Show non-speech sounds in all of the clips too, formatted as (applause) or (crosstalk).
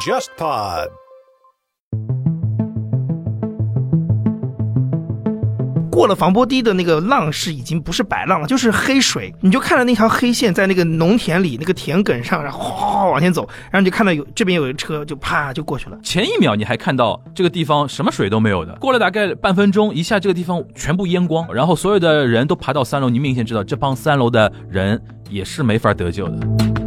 JustPod。过了防波堤的那个浪是已经不是白浪了，就是黑水，你就看着那条黑线在那个农田里那个田埂上，然后哗往前走，然后你就看到有这边有一个车就啪就过去了。前一秒你还看到这个地方什么水都没有的，过了大概半分钟，一下这个地方全部淹光，然后所有的人都爬到三楼，你明显知道这帮三楼的人也是没法得救的。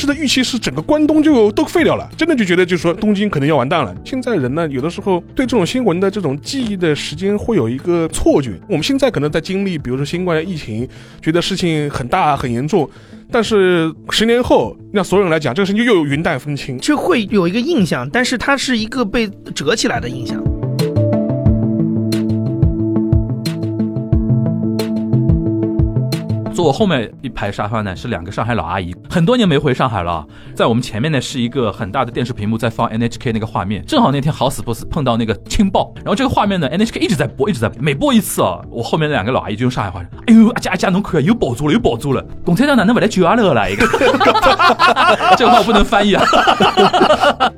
时的预期是整个关东就都废掉了，真的就觉得就是说东京可能要完蛋了。现在人呢，有的时候对这种新闻的这种记忆的时间会有一个错觉。我们现在可能在经历，比如说新冠疫情，觉得事情很大很严重，但是十年后，让所有人来讲，这个事情又有云淡风轻。就会有一个印象，但是它是一个被折起来的印象。我后面一排沙发呢是两个上海老阿姨，很多年没回上海了。在我们前面呢是一个很大的电视屏幕在放 NHK 那个画面，正好那天好死不死碰到那个轻爆，然后这个画面呢 NHK 一直在播，一直在播每播一次啊，我后面那两个老阿姨就用上海话说：“哎呦，阿佳阿佳，侬看又爆住了，又爆住了，共产党哪能不来救阿乐了？一个，这个话我不能翻译啊。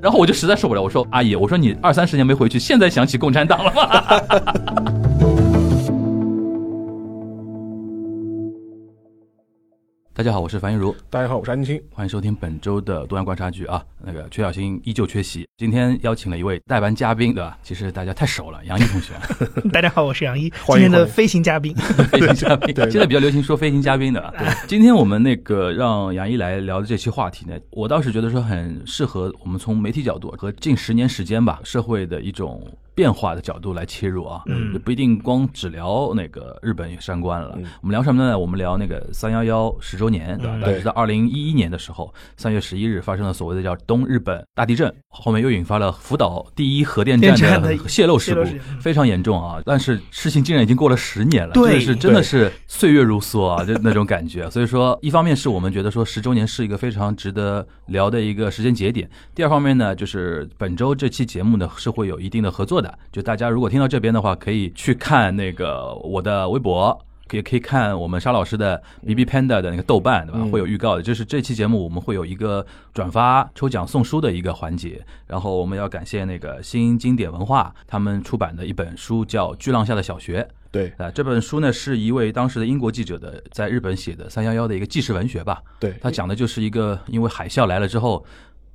然后我就实在受不了，我说阿姨，我说你二三十年没回去，现在想起共产党了吗？大家好，我是樊一茹，大家好，我是安青。欢迎收听本周的东阳观察局啊。那个缺小新依旧缺席，今天邀请了一位代班嘉宾，对吧？其实大家太熟了，杨毅同学。(laughs) 大家好，我是杨一，今天的飞行嘉宾。飞行嘉宾，(laughs) (laughs) 对现在比较流行说飞行嘉宾的啊。对，今天我们那个让杨一来聊的这期话题呢，我倒是觉得说很适合我们从媒体角度和近十年时间吧，社会的一种。变化的角度来切入啊，嗯也不一定光只聊那个日本山关了。嗯我们聊什么呢？我们聊那个三幺幺十周年，对吧？嗯大家知道，二零一一年的时候，三月十一日发生了所谓的叫东日本大地震，后面又引发了福岛第一核电站的的泄漏事故事，非常严重啊。但是事情竟然已经过了十年了，对这是真的是岁月如梭啊，就那种感觉。(laughs) 所以说，一方面是我们觉得说十周年是一个非常值得聊的一个时间节点，第二方面呢，就是本周这期节目呢是会有一定的合作的，就大家如果听到这边的话，可以去看那个我的微博。也可以看我们沙老师的 B B Panda 的那个豆瓣，对吧？嗯会有预告的。就是这期节目我们会有一个转发、抽奖、送书的一个环节。然后我们要感谢那个新经典文化他们出版的一本书，叫《巨浪下的小学》。对啊，这本书呢是一位当时的英国记者的在日本写的三幺幺的一个纪实文学吧。对，他讲的就是一个因为海啸来了之后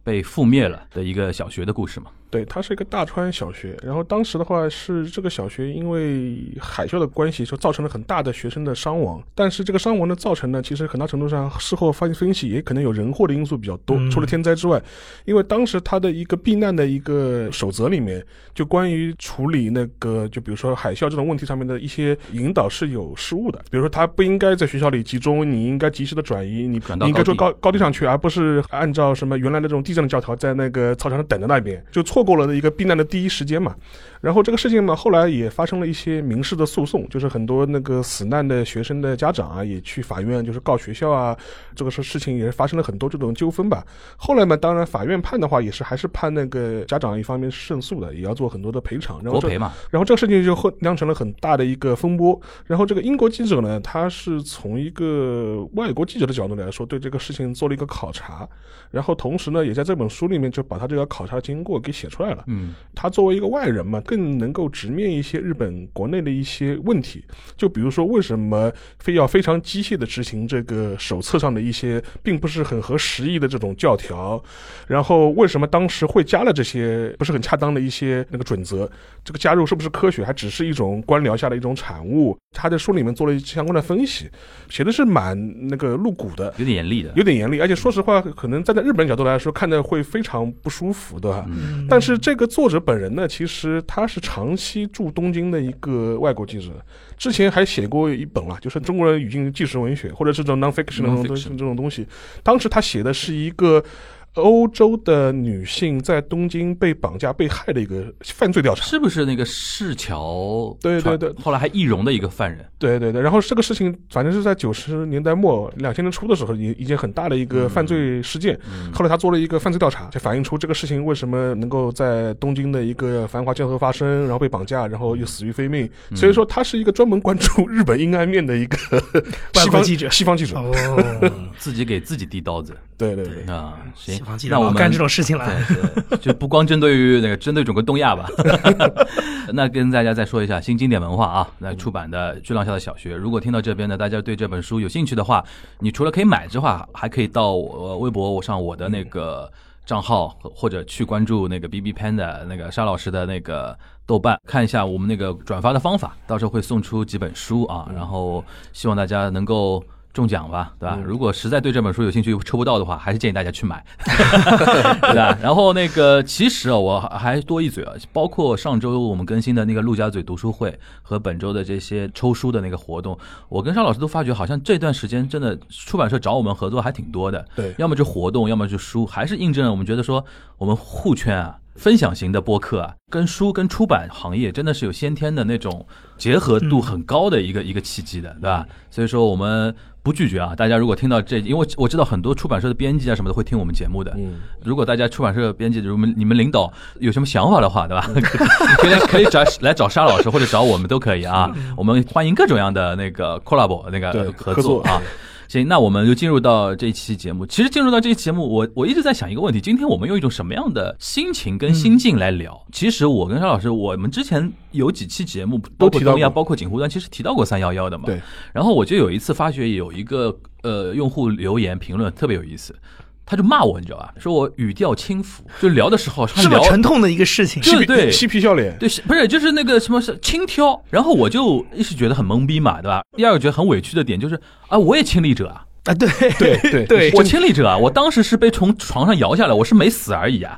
被覆灭了的一个小学的故事嘛。对，它是一个大川小学。然后当时的话是这个小学因为海啸的关系，就造成了很大的学生的伤亡。但是这个伤亡的造成呢，其实很大程度上事后发现分析，也可能有人祸的因素比较多。嗯除了天灾之外，因为当时他的一个避难的一个守则里面，就关于处理那个就比如说海啸这种问题上面的一些引导是有失误的。比如说他不应该在学校里集中，你应该及时的转移，你转到你应该说高高高地上去，而不是按照什么原来的这种地震的教条在那个操场上等着那边，就错错过了一个避难的第一时间嘛。然后这个事情嘛，后来也发生了一些民事的诉讼，就是很多那个死难的学生的家长啊，也去法院就是告学校啊，这个事事情也是发生了很多这种纠纷吧。后来嘛，当然法院判的话，也是还是判那个家长一方面是胜诉的，也要做很多的赔偿。然后这国赔嘛，然后这个事情就后酿成了很大的一个风波。然后这个英国记者呢，他是从一个外国记者的角度来说，对这个事情做了一个考察，然后同时呢，也在这本书里面就把他这个考察经过给写出来了。嗯，他作为一个外人嘛，更能够直面一些日本国内的一些问题。就比如说，为什么非要非常机械的执行这个手册上的一些并不是很合时宜的这种教条？然后为什么当时会加了这些不是很恰当的一些那个准则？这个加入是不是科学，还只是一种官僚下的一种产物？他在书里面做了相关的分析，写的是蛮那个露骨的。有点严厉的。有点严厉，而且说实话，可能站在日本角度来说，看的会非常不舒服，对吧？嗯但是这个作者本人呢，其实他是长期驻东京的一个外国记者，之前还写过一本啊，就是中国人语境纪实文学，或者是这种 nonfiction 的这种东西 Non-fiction 这种东西。当时他写的是一个。欧洲的女性在东京被绑架被害的一个犯罪调查。是不是那个市桥对对对后来还易容的一个犯人？对对对，然后这个事情反正是在九十年代末、两千年初的时候，一一件很大的一个犯罪事件。嗯后来他做了一个犯罪调查，就反映出这个事情为什么能够在东京的一个繁华街头发生，然后被绑架，然后又死于非命。嗯所以说，他是一个专门关注日本阴暗面的一个 (laughs) 西方记者西方记者。哦，(laughs) (laughs) 自己给自己递刀子对对对，啊！行西方记，者那我们干这种事情了。就不光针对于那个针对整个东亚吧。(laughs) (laughs) 那跟大家再说一下新经典文化啊，那出版的《巨浪下的小学》。如果听到这边呢，大家对这本书有兴趣的话，你除了可以买之外，还可以到我微博我上我的那个账号，或者去关注那个 B B Panda 那个沙老师的那个豆瓣，看一下我们那个转发的方法，到时候会送出几本书啊，然后希望大家能够。中奖吧，对吧？如果实在对这本书有兴趣抽不到的话，还是建议大家去买，(laughs) 对吧？然后那个，其实啊，我还多一嘴啊，包括上周我们更新的那个陆家嘴读书会和本周的这些抽书的那个活动，我跟邵老师都发觉，好像这段时间真的出版社找我们合作还挺多的，对要么就活动，要么就书，还是印证了我们觉得说，我们互圈啊。分享型的播客啊，跟书跟出版行业真的是有先天的那种结合度很高的一个、一个契机的，对吧？所以说我们不拒绝啊，大家如果听到这，因为我知道很多出版社的编辑啊什么的会听我们节目的，嗯，如果大家出版社编辑，如果你们领导有什么想法的话，对吧？(laughs) 可以可以找来找沙老师或者找我们都可以啊，我们欢迎各种样的那个 collab 那个合合作啊。行，那我们就进入到这一期节目。其实进入到这一期节目，我我一直在想一个问题：今天我们用一种什么样的心情跟心境来聊？其实我跟沙老师，我们之前有几期节目，包括提到东亚，包括锦湖端，其实提到过三幺幺的嘛。对。然后我就有一次发觉有一个呃用户留言评论特别有意思，他就骂我，你知道吧？说我语调轻浮，就聊的时候他这么沉痛的一个事情，对对嬉皮笑脸，对，不是就是那个什么是轻佻？然后我就一是觉得很懵逼嘛，对吧？第二个觉得很委屈的点就是啊，我也亲历者啊。啊，对对对对，(laughs) 我亲历者啊，我当时是被从床上摇下来，我是没死而已啊。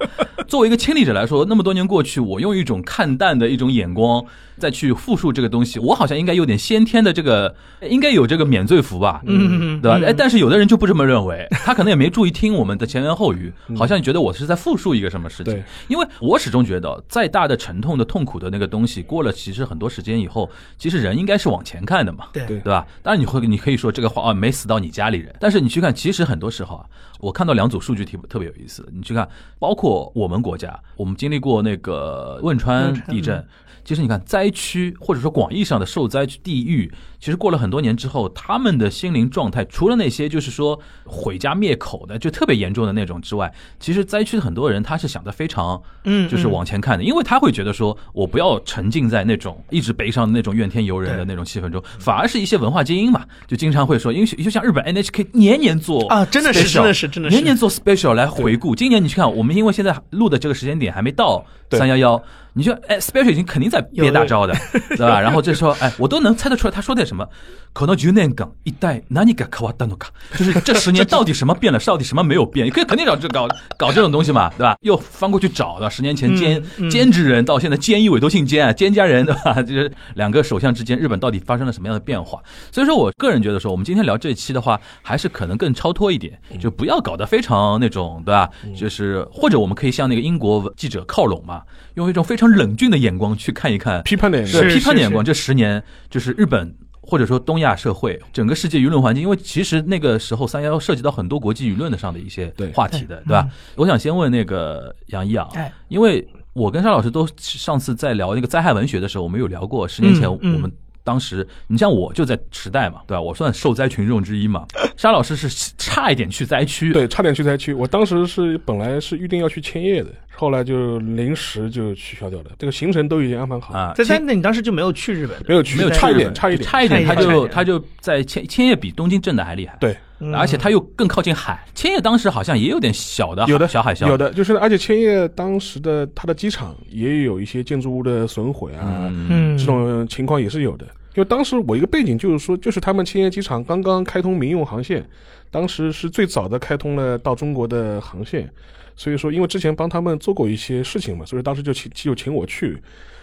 作为一个亲历者来说，那么多年过去，我用一种看淡的一种眼光再去复述这个东西，我好像应该有点先天的这个，应该有这个免罪符吧，嗯，对吧？但是有的人就不这么认为，他可能也没注意听我们的前言后语，好像觉得我是在复述一个什么事情对。因为我始终觉得，再大的沉痛的痛苦的那个东西，过了其实很多时间以后，其实人应该是往前看的嘛。对对对吧？当然你会，你可以说这个话啊，没死到你家里人。但是你去看，其实很多时候啊，我看到两组数据特特别有意思。你去看，包括我们国家，我们经历过那个汶川地震。其实你看，灾区或者说广义上的受灾区地域，其实过了很多年之后，他们的心灵状态，除了那些就是说毁家灭口的，就特别严重的那种之外，其实灾区的很多人他是想的非常，嗯就是往前看的，因为他会觉得说，我不要沉浸在那种一直悲伤的那种怨天尤人的那种气氛中，反而是一些文化精英嘛，就经常会说，因为就像日本 NHK 年年做啊真的是真的是真的是。年年做 special 来回顾。今年你去看，我们因为现在录的这个时间点还没到对三幺幺。你就哎，special 已经肯定在憋大招的，(laughs) 对吧？然后这时候哎，我都能猜得出来他说点什么。可能10年間一体何が変わったのか，就是这十年到底什么变了，到底什么没有变？你可以肯定找这搞搞这种东西嘛，对吧？又翻过去找的，十年前监嗯嗯监制人到现在监一委都姓监啊，监家人对吧？就是两个首相之间，日本到底发生了什么样的变化？所以说我个人觉得说，我们今天聊这一期的话，还是可能更超脱一点，就不要搞得非常那种，对吧？就是或者我们可以向那个英国记者靠拢嘛， 用一种非常冷峻的眼光去看一看批判的眼光对批判的眼光，这十年就是日本或者说东亚社会整个世界舆论环境，因为其实那个时候三幺幺涉及到很多国际舆论的上的一些话题的，对吧？我想先问那个杨一啊，哎，因为我跟沙老师都上次在聊那个灾害文学的时候，我们有聊过，十年前我们。当时，你像我就在时代嘛，对吧？我算受灾群众之一嘛。(laughs) 沙老师是差一点去灾区，对，差点去灾区。我当时是本来是预定要去千叶的，后来就临时就取消掉了。这个行程都已经安排好，啊，在但那你当时就没有去日本，没有去，没有差一点，去日本差一点，差一点，他就他就在千千叶比东京震的还厉害，对，嗯而且他又更靠近海。千叶当时好像也有点小的有的小海啸，有的就是，而且千叶当时的它的机场也有一些建筑物的损毁啊，嗯，嗯。这种情况也是有的。因为当时我一个背景就是说，就是他们千叶机场刚刚开通民用航线，当时是最早的开通了到中国的航线，所以说因为之前帮他们做过一些事情嘛，所以当时就请就请我去，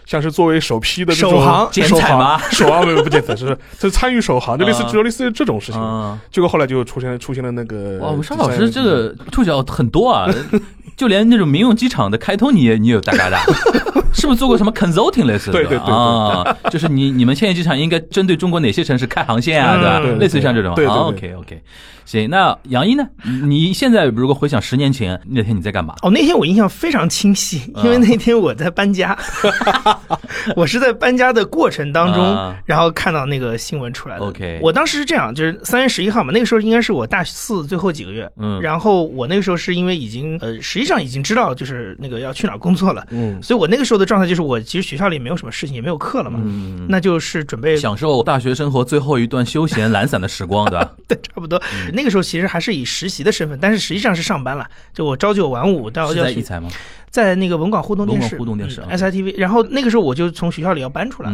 像是作为首批的这种首航 (laughs) 剪彩吗首航没有不剪彩，是是参与首航，就类似啊就类似于这种事情。啊，结果后来就出现出现了那个哇，我们沙老师这个触角很多啊，就连那种民用机场的开通你也你也有大嘎的，(laughs) 是不是做过什么 consulting 类似的？对对对对啊，(laughs) 就是你你们千叶机场应该针对中国哪些城市开航线啊，嗯对吧？类似于像这种。对对对 OK OK，行，那杨一呢？你现在如果回想十年前那天你在干嘛？哦，那天我印象非常清晰，因为那天我在搬家，(laughs) 我是在搬家的过程当中，啊然后看到那个新闻出来的。OK 我当时是这样，就是三月十一号嘛，那个时候应该是我大四最后几个月，嗯然后我那个时候是因为已经呃，实际上已经知道就是那个要去哪儿工作了，嗯所以我那个时候的状态就是我其实学校里没有什么事情，也没有课了嘛，嗯，那就是准备享受大学生活最后一段休闲懒散的时光，对吧？(laughs) 对，差不多。那个时候其实还是以实习的身份，但是实际上是上班了，就我朝九晚五到是要去在艺才吗？在那个文广互动电视，互动电视嗯 SITV。然后那个时候我就从学校里要搬出来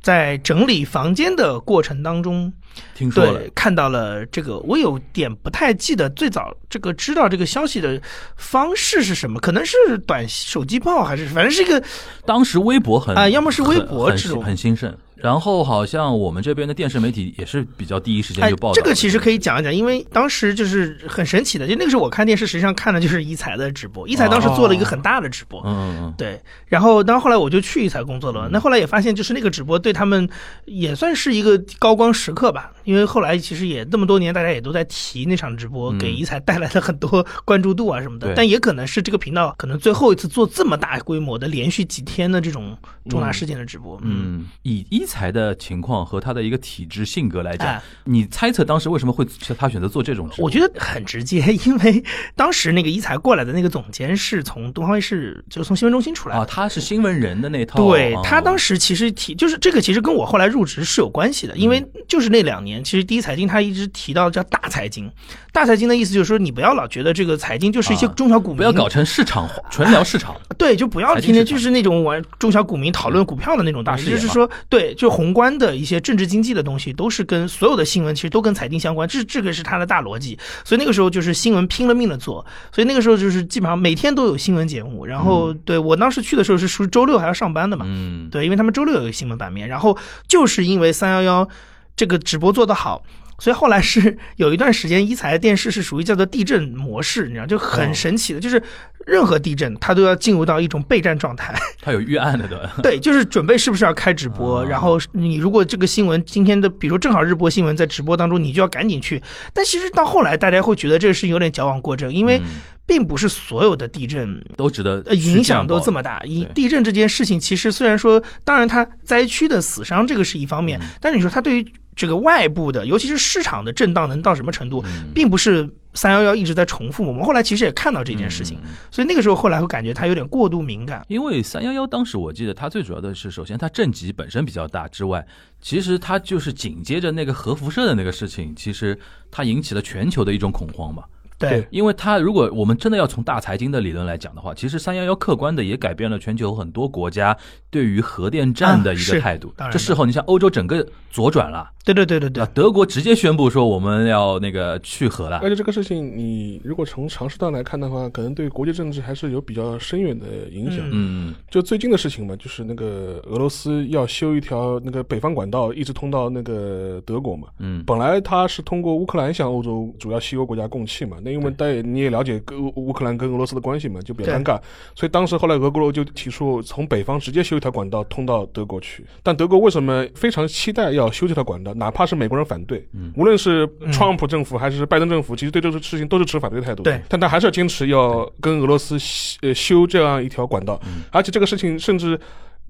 在整理房间的过程当中，听说看到了这个，我有点不太记得最早这个知道这个消息的方式是什么，可能是短手机报还是反正是一个当时微博很啊要么是微博这种很兴盛，然后好像我们这边的电视媒体也是比较第一时间哎就报这个其实可以讲一讲，因为当时就是很神奇的，就那个时候我看电视，实际上看的就是一彩的直播，一彩当时做了一个很大的直播，嗯对，然后当后来我就去一彩工作了，那后来也发现，就是那个直播对他们也算是一个高光时刻吧，因为后来其实也这么多年，大家也都在提那场直播嗯。给一彩带来了很多关注度啊什么的对，但也可能是这个频道可能最后一次做这么大规模的连续几天的这种重大事件的直播，嗯，以一才的情况和他的一个体质性格来讲，哎。你猜测当时为什么会他选择做这种？我觉得很直接，因为当时那个一才过来的那个总监是从东方卫视，就是从新闻中心出来的。啊，他是新闻人的那套，对哦。他当时其实提，就是这个其实跟我后来入职是有关系的，因为嗯。就是那两年，其实第一财经他一直提到叫大财经，大财经的意思就是说你不要老觉得这个财经就是一些啊中小股民，不要搞成市场化，纯聊市场。(laughs) 对，就不要天天就是那种玩中小股民讨论股票的那种，大事就是说对，就宏观的一些政治经济的东西都是跟所有的新闻其实都跟财经相关，这这个是他的大逻辑，所以那个时候就是新闻拼了命的做，所以那个时候就是基本上每天都有新闻节目，然后对我当时去的时候是属于周六还要上班的嘛，嗯，对，因为他们周六有一个新闻版面，然后就是因为三幺幺这个直播做得好，所以后来是 (laughs) 有一段时间一财电视是属于叫做地震模式，你知道，就很神奇的，就是任何地震它都要进入到一种备战状态。它有预案的，对？(laughs) (laughs) 对，就是准备是不是要开直播，啊然后你如果这个新闻今天的，比如说正好日播新闻在直播当中，你就要赶紧去。但其实到后来，大家会觉得这个事情有点矫枉过正，因为嗯并不是所有的地震都值得呃，影响都这么么大。以地震这件事情，其实虽然说，当然它灾区的死伤这个是一方面，嗯但是你说它对于这个外部的，尤其是市场的震荡能到什么程度，嗯并不是三幺幺一直在重复。我们后来其实也看到这件事情，所以那个时候后来会感觉它有点过度敏感。因为三幺幺当时我记得它最主要的是，首先它震级本身比较大之外，其实它就是紧接着那个核辐射的那个事情，其实它引起了全球的一种恐慌嘛。对对因为它如果我们真的要从大财经的理论来讲的话，其实三幺幺客观的也改变了全球很多国家对于核电站的一个态度。这事后你像欧洲整个左转了，对对对对对德国直接宣布说我们要那个去核了而。且这个事情，你如果从长时段来看的话，可能对国际政治还是有比较深远的影响。嗯嗯就最近的事情嘛，就是那个俄罗斯要修一条那个北方管道，一直通到那个德国嘛。嗯，本来它是通过乌克兰向欧洲主要西欧国家供气嘛，那因为大家你也了解跟乌乌克兰跟俄罗斯的关系嘛，就比较尴尬，所以当时后来俄国就提出从北方直接修一条管道通到德国去。但德国为什么非常期待要修这条管道？哪怕是美国人反对，嗯无论是川普政府还是拜登政府，其实对这个事情都是持反对态度。对但他还是要坚持要跟俄罗斯呃修这样一条管道，嗯而且这个事情甚至。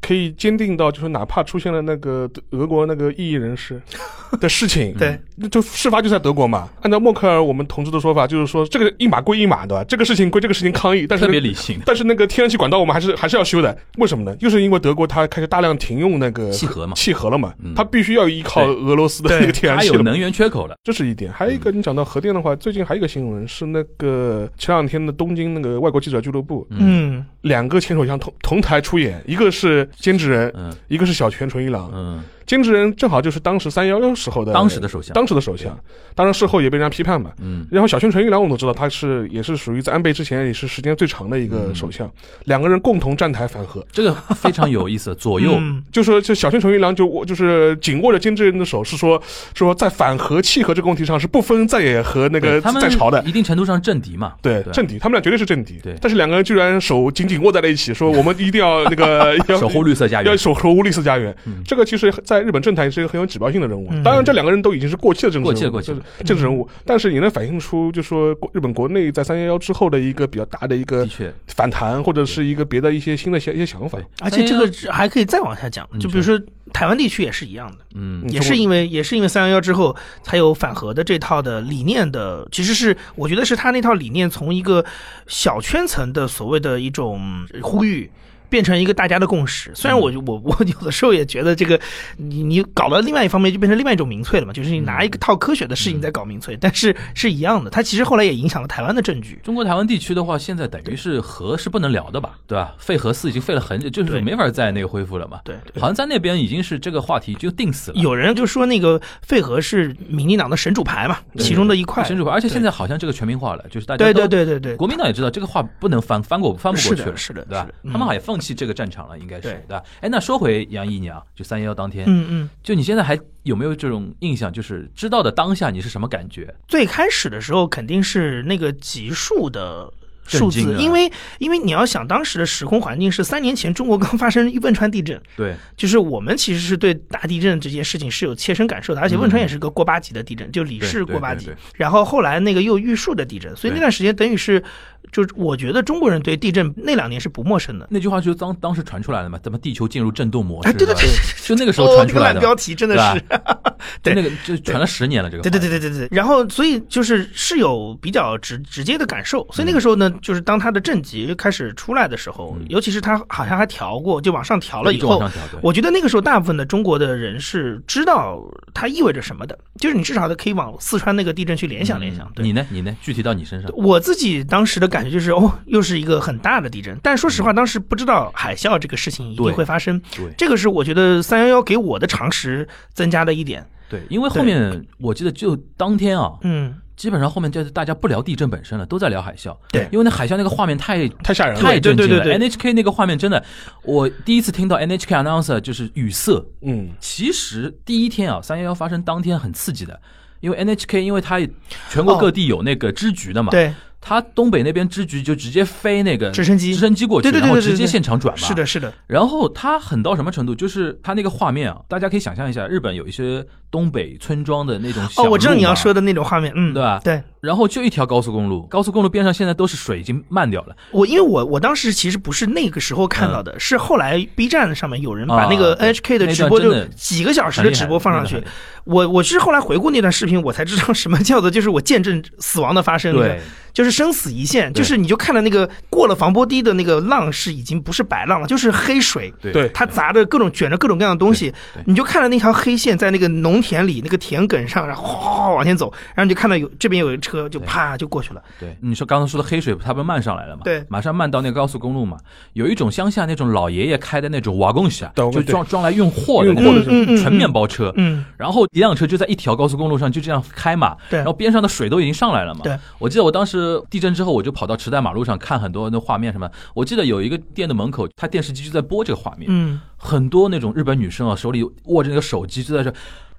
可以坚定到，就是哪怕出现了那个俄国那个异议人士 (laughs) 的事情，对那就事发就在德国嘛。按照默克尔我们同志的说法，就是说这个一码归一码，对吧？这个事情归这个事情抗议，但是特别理性。但是那个天然气管道我们还是还是要修的，为什么呢？就是因为德国它开始大量停用那个气核嘛气核了嘛嗯，它必须要依靠俄罗斯的那个天然气了。它有能源缺口了。这是一点，还有一个，你讲到核电的话，最近还有一个新闻是那个前两天的东京那个外国记者俱乐部，嗯两个前首相同同台出演，一个是菅直人，嗯一个是小泉纯一郎。嗯金正恩正好就是当时三幺幺时候的当时的首相当时的首相，当然事后也被人家批判嘛。嗯，然后小泉纯一郎我们都知道，他是也是属于在安倍之前也是时间最长的一个首相，两个人共同站台反核。这个非常有意思，左右嗯就说就小泉纯一郎就握就是紧握着金正恩的手，是说说在反核契合这个问题上是不分在野和那个他们在朝的。一定程度上政敌嘛。对对政敌，他们俩绝对是政敌。对但是两个人居然手紧紧握在了一起，说我们一定要那个要 (laughs) 守护绿色家园。要守守护绿色家园。嗯这个其实在日本政坛是一个很有指标性的人物。嗯。当然，这两个人都已经是过气的政治人物，过气了过气。了就是政治人物，但是也能反映出，就说国日本国内在三幺幺之后的一个比较大的一个的确，反弹，或者是一个别的一些新的一些一些想法。而且这个还可以再往下讲，嗯就比如说台湾地区也是一样的，嗯。嗯也是因为也是因为三幺幺之后才有反核的这套的理念的，其实是我觉得是他那套理念从一个小圈层的所谓的一种呼吁。变成一个大家的共识。虽然我我 (laughs) 我有的时候也觉得这个，你你搞到另外一方面就变成另外一种民粹了嘛，就是你拿一个套科学的事情在搞民粹，但是是一样的。它其实后来也影响了台湾的政局。中国台湾地区的话，现在等于是核是不能聊的吧，对吧？废核四已经废了很久，就是没法再那个恢复了嘛。对，好像在那边已经是这个话题就定死了。有人就说那个废核是民进党的神主牌嘛，其中的一块。神主牌，而且现在好像这个全民化了，就是大家对都对对对对，国民党也知道这个话不能翻翻过翻不过去了，是的对吧他们好像放弃这个战场了，应该是对对吧？哎，那说回杨毅你啊，就三幺幺当天，嗯嗯。就你现在还有没有这种印象？就是知道的当下你是什么感觉？最开始的时候肯定是那个级数的数字，因为因为你要想当时的时空环境是三年前中国刚发生汶川地震，对，就是我们其实是对大地震这件事情是有切身感受的，而且汶川也是个过八级的地震，就里氏过八级然后后来那个又玉树的地震，所以那段时间等于是，就是我觉得中国人对地震那两年是不陌生的。那句话就是当当时传出来的嘛，怎么地球进入震动模式？哎，对对对，就那个时候传出来的标题真的是，(laughs) 对那个就传了十年了，这个对对对对对对，然后所以就是是有比较直直接的感受，所以那个时候呢，就是当它的震级开始出来的时候，嗯尤其是它好像还调过，就往上调了以后我觉得那个时候大部分的中国的人是知道它意味着什么的，就是你至少可以往四川那个地震去联想联想。你呢？你呢？具体到你身上，我自己当时的感觉就是，哦，又是一个很大的地震。但说实话，当时不知道海啸这个事情一定会发生，对这个是我觉得三幺幺给我的常识增加的一点。对，因为后面我记得就当天啊，嗯，基本上后面就是大家不聊地震本身了，都在聊海啸。对因为那海啸那个画面太太吓人了。太震惊了。对对对 NHK 那个画面真的，我第一次听到 NHK announcer 就是语塞。嗯，其实第一天啊，三幺幺发生当天很刺激的，因为 NHK 因为它全国各地有那个支局的嘛，对，它东北那边支局就直接飞那个直升机直升机过去，对对对然后直接现场转嘛。是的，。是的，然后他狠到什么程度？就是他那个画面啊，大家可以想象一下，日本有一些东北村庄的那种小哦，我知道你要说。的那种画面，嗯，对吧对然后就一条高速公路，高速公路边上现在都是水，已经漫掉了。我，因为我我当时其实不是那个时候看到的，是后来 B 站上面有人把那个 NHK 的直播就几个小时的直播放上去。我我是后来回顾那段视频，我才知道什么叫做就是我见证死亡的发生，对，就是生死一线，就是你就看到那个过了防波堤的那个浪是已经不是白浪了，就是黑水。对对它砸着各种卷着各种各样的东西你就看到那条黑线在那个农田里那个田埂上，然后哗往前走，然后你就看到有这边有一车就啪就过去了。对，你说刚刚说的黑水，它不是漫上来了嘛？对马上漫到那个高速公路嘛。有一种乡下那种老爷爷开的那种瓦工车，就装装来运货的那种纯面包车。嗯，然后一辆车就在一条高速公路上就这样开嘛，对然后边上的水都已经上来了嘛。对，我记得我当时地震之后，我就跑到池袋马路上看很多那画面什么。我记得有一个店的门口，它电视机就在播这个画面，嗯，很多那种日本女生啊，手里握着那个手机就在这。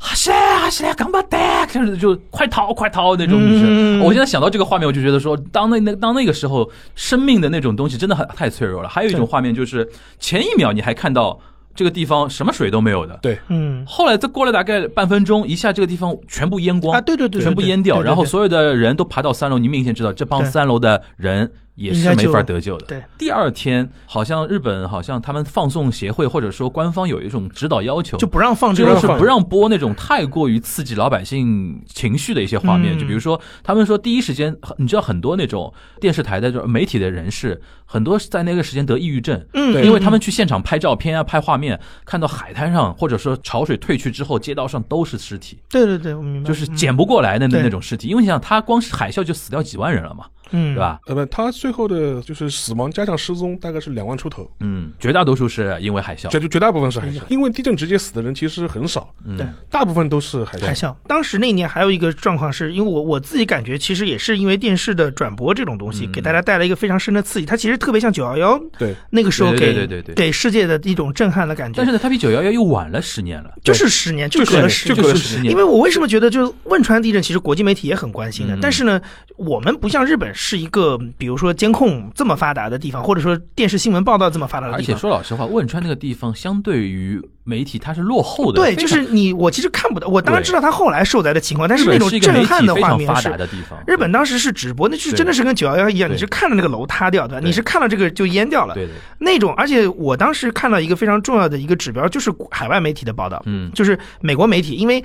哈西哈西，干巴蛋，就是就快逃快逃那种女生。嗯我现在想到这个画面，我就觉得说，当那那当那个时候，生命的那种东西真的很太脆弱了。还有一种画面就是前一秒你还看到这个地方什么水都没有的，对，嗯后来再过了大概半分钟，一下这个地方全部淹光啊，对对对，对全部淹掉，然后所有的人都爬到三楼，你明显知道这帮三楼的人也是没法得救的。对，第二天好像日本好像他们放送协会或者说官方有一种指导要求，就不让放这种就是不让播那种太过于刺激老百姓情绪的一些画面，嗯。就比如说他们说第一时间，你知道很多那种电视台的就媒体的人士，很多是在那个时间得抑郁症，嗯，因为他们去现场拍照片啊、拍画面，看到海滩上或者说潮水退去之后，街道上都是尸体，对对对，我明白，就是嗯捡不过来的那那种尸体。因为你想，他光是海啸就死掉几万人了嘛，嗯，对？吧？呃不，他最后的就是死亡加上失踪大概是两万出头，嗯，绝大多数是因为海啸。绝绝大部分是海啸，因为地震直接死的人其实很少，嗯对大部分都是海海啸。当时那年还有一个状况是，因为我我自己感觉，其实也是因为电视的转播这种东西，嗯给大家带来一个非常深的刺激。它其实特别像九幺幺对，那个时候对给对对对对给世界的一种震撼的感觉。但是呢，它比九幺幺又晚了十年了。就是十年，就就是隔了十年。就隔了就是十年因为我为什么觉得，就是汶川地震，其实国际媒体也很关心的，嗯但是呢，我们不像日本是一个，比如说监控这么发达的地方，或者说电视新闻报道这么发达的地方而且。说老实话，汶川那个地方相对于媒体它是落后的。对，就是你，我其实看不到。我当然知道他后来受灾的情况，但是那种震撼的画面是常发达的地方。日本当时是直播，那就是真的是跟九幺幺一样，你是看着那个楼塌掉，对吧？你是看到这个就淹掉了，对对，那种。而且我当时看到一个非常重要的一个指标，就是海外媒体的报道，嗯，就是美国媒体，因为。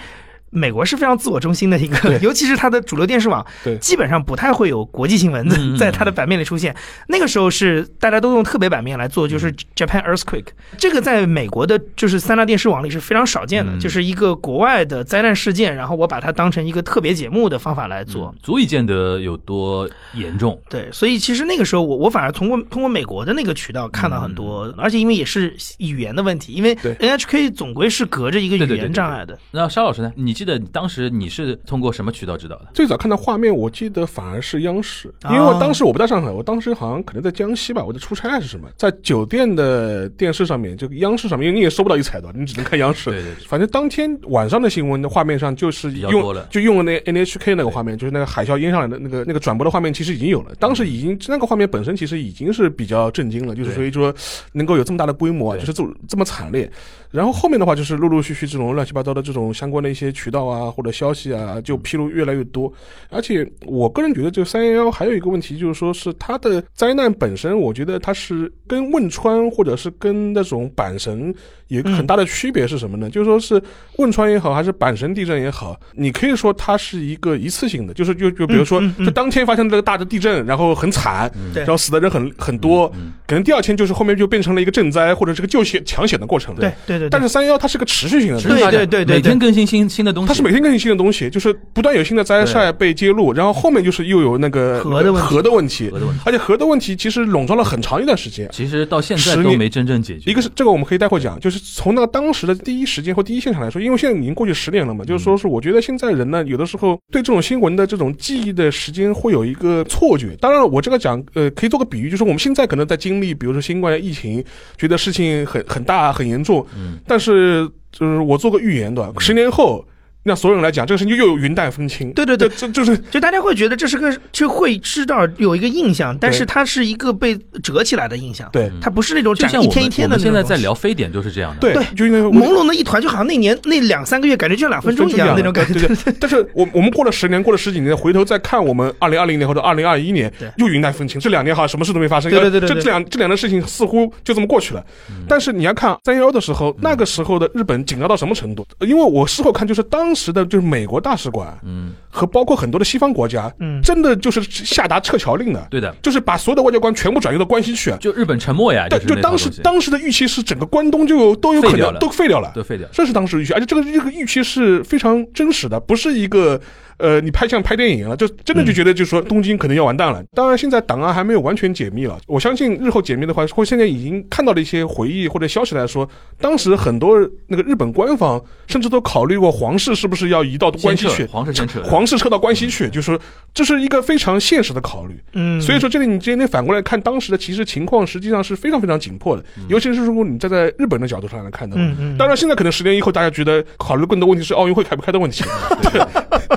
美国是非常自我中心的一个，尤其是它的主流电视网对，基本上不太会有国际新闻在它的版面里出现。那个时候是大家都用特别版面来做，就是嗯 Japan Earthquake，这个在美国的就是三大电视网里是非常少见的，嗯就是一个国外的灾难事件，然后我把它当成一个特别节目的方法来做。嗯足以见得有多严重。对，所以其实那个时候我我反而通过通过美国的那个渠道看到很多，而且因为也是语言的问题，因为对 NHK 总归是隔着一个语言障碍的。那肖老师呢？你记得你当时你是通过什么渠道知道的？最早看到画面，我记得反而是央视，哦因为我当时我不在上海，我当时好像可能在江西吧，我在出差还是什么，在酒店的电视上面，这个央视上面，因为你也收不到一彩的，你只能看央视。对对对反正当天晚上的新闻的画面上就是用就用了那 NHK 那个画面，就是那个海啸淹上来的那个那个转播的画面，其实已经有了。当时已经那个画面本身其实已经是比较震惊了，就是所以说能够有这么大的规模就是这么这么惨烈。然后后面的话就是陆陆续续这种乱七八糟的这种相关的一些渠道啊或者消息啊，就披露越来越多。而且我个人觉得，这个三幺幺还有一个问题，就是说是它的灾难本身，我觉得它是跟汶川或者是跟那种阪神有一个很大的区别是什么呢？(laughs) 就是说是汶川也好，还是阪神地震也好，你可以说它是一个一次性的，就是就就比如说就当天发生这个大的地震，然后很惨，然后死的人很很多，嗯可能第二天就是后面就变成了一个赈灾或者是个救险抢险的过程。对对对，但是三幺幺它是个持续性的对对对对每天更新新新的东西。它是每天更新新的东西，就是不断有新的灾害被揭露，然后后面就是又有那个核的问题。核的问题。而且核的问题其实笼罩了很长一段时间。其实到现在十年都没真正解决。一个是这个我们可以待会讲，就是从那个当时的第一时间或第一现场来说，因为现在已经过去十年了嘛，就是说是我觉得现在人呢，有的时候对这种新闻的这种记忆的时间会有一个错觉。当然，我这个讲呃可以做个比喻，就是我们现在可能在经历，比如说新冠疫情，觉得事情很很大很严重，但是就是我做个预言对吧，十年后。让所有人来讲，这个事情又有云淡风轻。对对对这这就是就大家会觉得这是个，就会知道有一个印象，但是它是一个被折起来的印象，对它不是那种展就像一天一天的我们现在在聊非典就是这样的。对对，就因为朦胧的一团，就好像那年那两三个月感觉就像两分钟一样那种感觉。对对对但是我我们过了十年，过了十几年，回头再看我们二零二零年或者二零二一年对，又云淡风轻。这两年好像什么事都没发生，对对对对对这这两这两件事情似乎就这么过去了。但是你要看三幺幺的时候，那个时候的日本紧张到什么程度？因为我事后看，就是当时的就是美国大使馆嗯，和包括很多的西方国家，嗯。真的就是下达撤侨令的，对的，就是把所有的外交官全部转移到关西去。就日本沉默呀，但就当时当时的预期是整个关东就有都有可能都废掉了，都废掉。这是当时预期，而且这个这个预期是非常真实的，不是一个呃你拍像拍电影一样，就真的就觉得就是说东京可能要完蛋了。当然，现在档案还没有完全解密了，我相信日后解密的话，或现在已经看到的一些回忆或者消息来说，当时很多那个日本官方甚至都考虑过皇室是不是要移到关西去，皇室先撤，(laughs) 皇室撤到关西去，就是说这是一个非常现实的考虑。嗯，所以说，这里你今天反过来看，当时的其实情况实际上是非常非常紧迫的，尤其是如果你站在日本的角度上来看的话，当然现在可能十年以后，大家觉得考虑更多问题是奥运会开不开的问题。(laughs) (laughs) 对，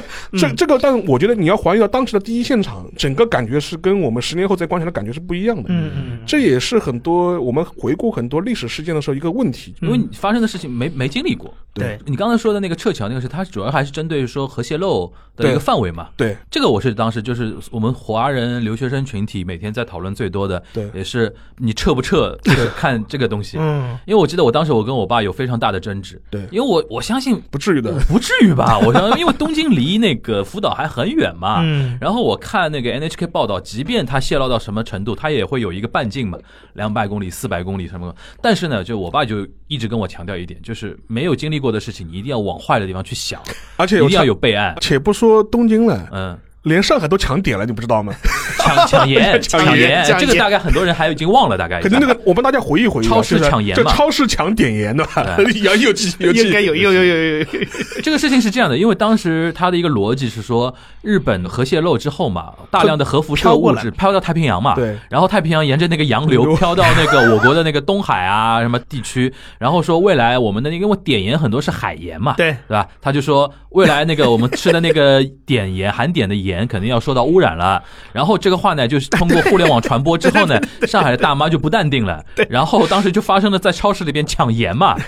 (laughs) 这这个，但我觉得你要还原到当时的第一现场，整个感觉是跟我们十年后再观察的感觉是不一样的。嗯嗯这也是很多我们回顾很多历史事件的时候一个问题。因为你发生的事情没没经历过。对你刚才说的那个撤侨那个事，它主要还是针对说核泄漏的一个范围嘛。对这个我是当时就是我们华人留学生群体每天在讨论最多的，对也是你撤不撤，就是看这个东西。嗯因为我记得我当时我跟我爸有非常大的争执，对因为我我相信不至于的。不至于吧？我想，因为东京离那个福岛还很远嘛。嗯然后我看那个 NHK 报道，即便它泄露到什么程度，它也会有一个半径嘛，两百公里、四百公里什么。但是呢，就我爸就一直跟我强调一点，就是没有经历过的事情，你一定要往坏的地方去想，而且一定要有有备案。且不说东京了，嗯，连上海都抢点了，你不知道吗？抢 (laughs) 抢盐，抢抢盐，这个大概很多人还已经忘了，大概可能那个我帮大家回忆回忆啊，超市抢盐嘛这超市抢点盐的吧？(laughs) 有有应该有有有有有有，(laughs) 这个事情是这样的，因为当时他的一个逻辑是说，日本核泄漏之后嘛，大量的核辐射物质飘到太平洋嘛，对然后太平洋沿着那个洋流流飘到那个我国的那个东海啊什么地区，然后说未来我们的那个因为碘盐很多是海盐嘛，对对吧？他就说未来那个我们吃的那个碘盐含碘的盐肯定要受到污染了，然后这个话呢就是通过互联网传播之后呢，(laughs) 上海的大妈就不淡定了，然后当时就发生了在超市里边抢盐嘛。(laughs)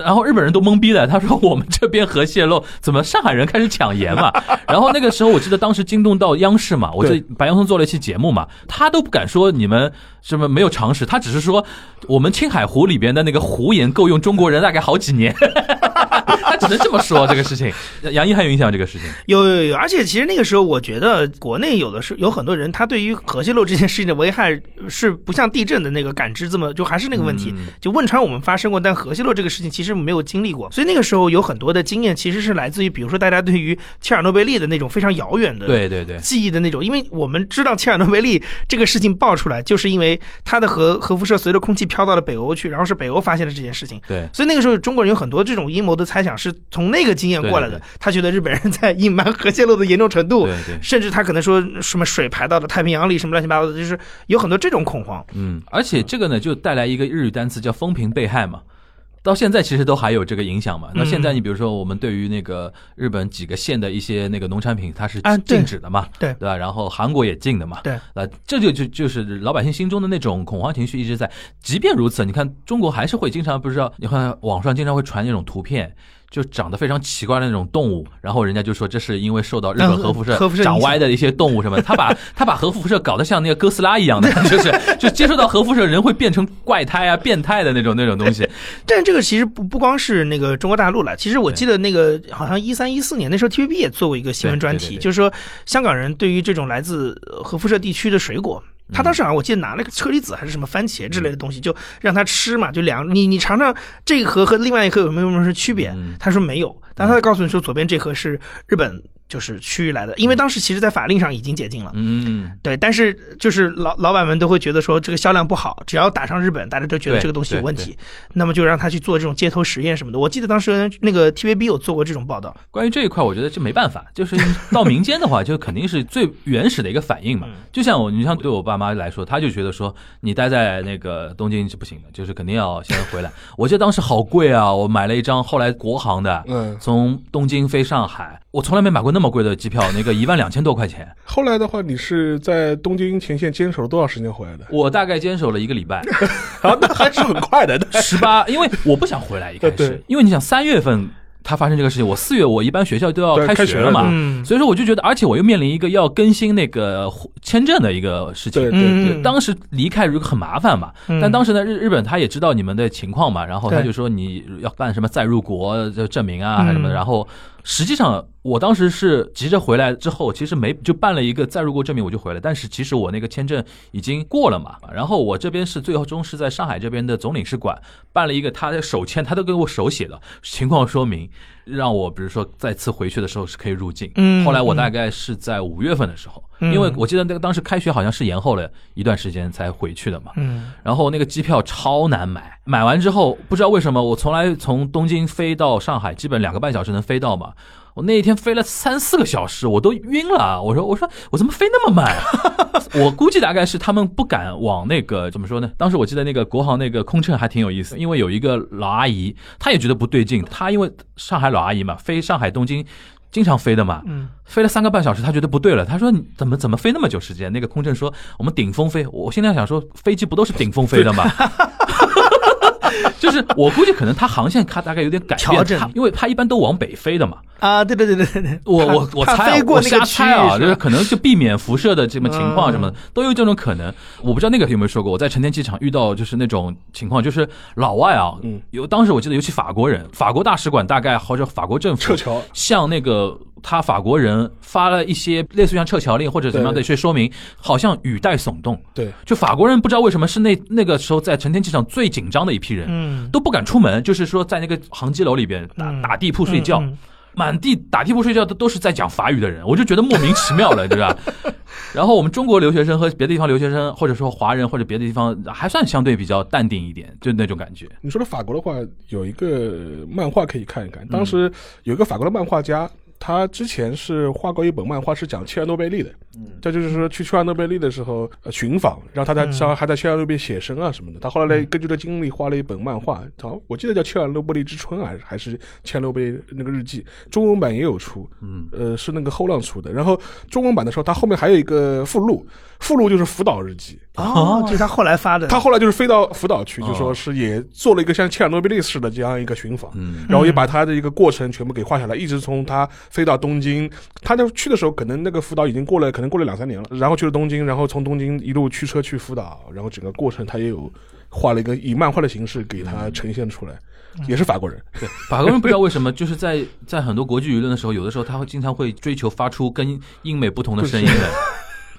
然后日本人都懵逼了，他说我们这边核泄漏，怎么上海人开始抢盐嘛？然后那个时候我记得当时惊动到央视嘛，我记得白岩松做了一期节目嘛，他都不敢说你们什么没有常识，他只是说我们青海湖里边的那个湖盐够用中国人大概好几年，(laughs) 他只能这么说这个事情。杨毅还有印象这个事情？有有有，而且其实那个时候，我觉得国内有的是有很多人，他对于核泄漏这件事情的危害是不像地震的那个感知这么，就还是那个问题。嗯就汶川我们发生过，但核泄漏这个事情其实没有经历过，所以那个时候有很多的经验其实是来自于，比如说大家对于切尔诺贝利的那种非常遥远的对对对，记忆的那种，因为我们知道切尔诺贝利这个事情爆出来，就是因为它的核核辐射随着空气飘到了北欧去，然后是北欧发现了这件事情。对所以那个时候中国人有很多这种阴谋的猜想是从那个经验过来的。他觉得日本人在隐瞒核泄漏的严重程度。甚至他可能说什么水排到了太平洋里，什么乱七八糟的，就是有很多这种恐慌。嗯，而且这个呢，就带来一个日语单词叫“风平被害”嘛。到现在其实都还有这个影响嘛。那现在你比如说，我们对于那个日本几个县的一些那个农产品，它是禁止的嘛，对对吧？然后韩国也禁的嘛，对，啊，这就就就是老百姓心中的那种恐慌情绪一直在。即便如此，你看中国还是会经常不知道，你看网上经常会传那种图片。就长得非常奇怪的那种动物，然后人家就说这是因为受到日本嗯核辐射长歪的一些动物什么，他把 (laughs) 他把核辐射搞得像那个哥斯拉一样的，(laughs) 就是就接触到核辐射人会变成怪胎啊、变态的那种那种东西。(laughs) 但这个其实不不光是那个中国大陆了，其实我记得那个好像一三一四年那时候 TVB 也做过一个新闻专题，就是说香港人对于这种来自呃核辐射地区的水果。他当时好像我记得拿了个车厘子还是什么番茄之类的东西，就让他吃嘛，就两你你尝尝这一盒和另外一盒有没有什么区别嗯？他说没有，但他告诉你说左边这盒是日本就是区域来的，因为当时其实在法令上已经解禁了。嗯，对，但是就是老老板们都会觉得说这个销量不好，只要打上日本，大家都觉得这个东西有问题，那么就让他去做这种街头实验什么的。我记得当时那个 TVB 有做过这种报道，关于这一块，我觉得这没办法，就是到民间的话，就肯定是最原始的一个反应嘛。就像我，你像对我爸妈来说，他就觉得说你待在那个东京是不行的，就是肯定要先回来。我记得当时好贵啊，我买了一张后来国航的，嗯，从东京飞上海，我从来没买过那么贵的机票，(laughs) 那个一万两千多块钱，后来的话，你是在东京前线坚守了多少时间回来的？我大概坚守了一个礼拜。(laughs) 啊，那还是很快的。十八，因为我不想回来一开始因为你想三月份它发生这个事情，我四月我一般学校都要开学了嘛所以说我就觉得，而且我又面临一个要更新那个签证的一个事情。对。嗯对。对，当时离开如果很麻烦嘛，嗯。但当时呢日日本他也知道你们的情况嘛，然后他就说你要办什么再入国的证明啊嗯。还是什么的，然后实际上我当时是急着回来之后，其实没就办了一个再入国证明我就回来，但是其实我那个签证已经过了嘛，然后我这边是最终是在上海这边的总领事馆办了一个他的手签，他都给我手写的情况说明，让我比如说再次回去的时候是可以入境。嗯后来我大概是在五月份的时候，嗯因为我记得那个当时开学好像是延后了一段时间才回去的嘛。嗯然后那个机票超难买，买完之后不知道为什么我从来从东京飞到上海，基本两个半小时能飞到嘛。我那一天飞了三四个小时，我都晕了。我说我说我怎么飞那么慢？(laughs) 我估计大概是他们不敢往那个怎么说呢？当时我记得那个国航那个空乘还挺有意思，因为有一个老阿姨，她也觉得不对劲。她因为上海老阿姨嘛，飞上海东京经常飞的嘛，嗯飞了三个半小时，她觉得不对了。她说：“你怎么怎么飞那么久时间？”那个空乘说：“我们顶峰飞。”我现在想说，飞机不都是顶峰飞的吗？(laughs) 就是我估计可能它航线它大概有点改变，因为它一般都往北飞的嘛。啊，对对对对对。对，我我我猜啊我瞎猜啊，就是可能就避免辐射的这么情况什么的嗯。都有这种可能。我不知道那个有没有说过，我在成田机场遇到就是那种情况，就是老外啊，嗯。有当时我记得尤其法国人，法国大使馆大概或者法国政府撤侨。向那个他法国人发了一些类似于像撤侨令或者怎么样的一些说明，好像语带耸动。对，就法国人不知道为什么是那那个时候在成田机场最紧张的一批人，嗯，都不敢出门，就是说在那个航机楼里边打嗯打地铺睡觉。嗯嗯满地打地铺睡觉的都是在讲法语的人，我就觉得莫名其妙了，对吧？(laughs) 然后我们中国留学生和别的地方留学生，或者说华人或者别的地方，还算相对比较淡定一点，就那种感觉。你说的法国的话，有一个漫画可以看一看。当时有一个法国的漫画家，他之前是画过一本漫画，是讲切尔诺贝利的。嗯，这就是说去切尔诺贝利的时候呃寻访，然后他在嗯上还在切尔诺贝利写生啊什么的。他后来呢，根据这经历画了一本漫画，好，我记得叫《切尔诺贝利之春》还是还是切尔诺贝利那个日记，中文版也有出。嗯，呃，是那个后浪出的。然后中文版的时候，他后面还有一个附录，附录就是福岛日记。哦，就是他后来发的。他后来就是飞到福岛去，哦就说是也做了一个像切尔诺贝利似的这样一个寻访，嗯然后也把他的一个过程全部给画下来，一直从他飞到东京，他就去的时候可能那个福岛已经过了，可能过了两三年了，然后去了东京，然后从东京一路驱车去福岛，然后整个过程他也有画了一个以漫画的形式给他呈现出来，也是法国人，对，法国人不知道为什么，就是在 (laughs) 在很多国际舆论的时候，有的时候他会经常会追求发出跟英美不同的声音的。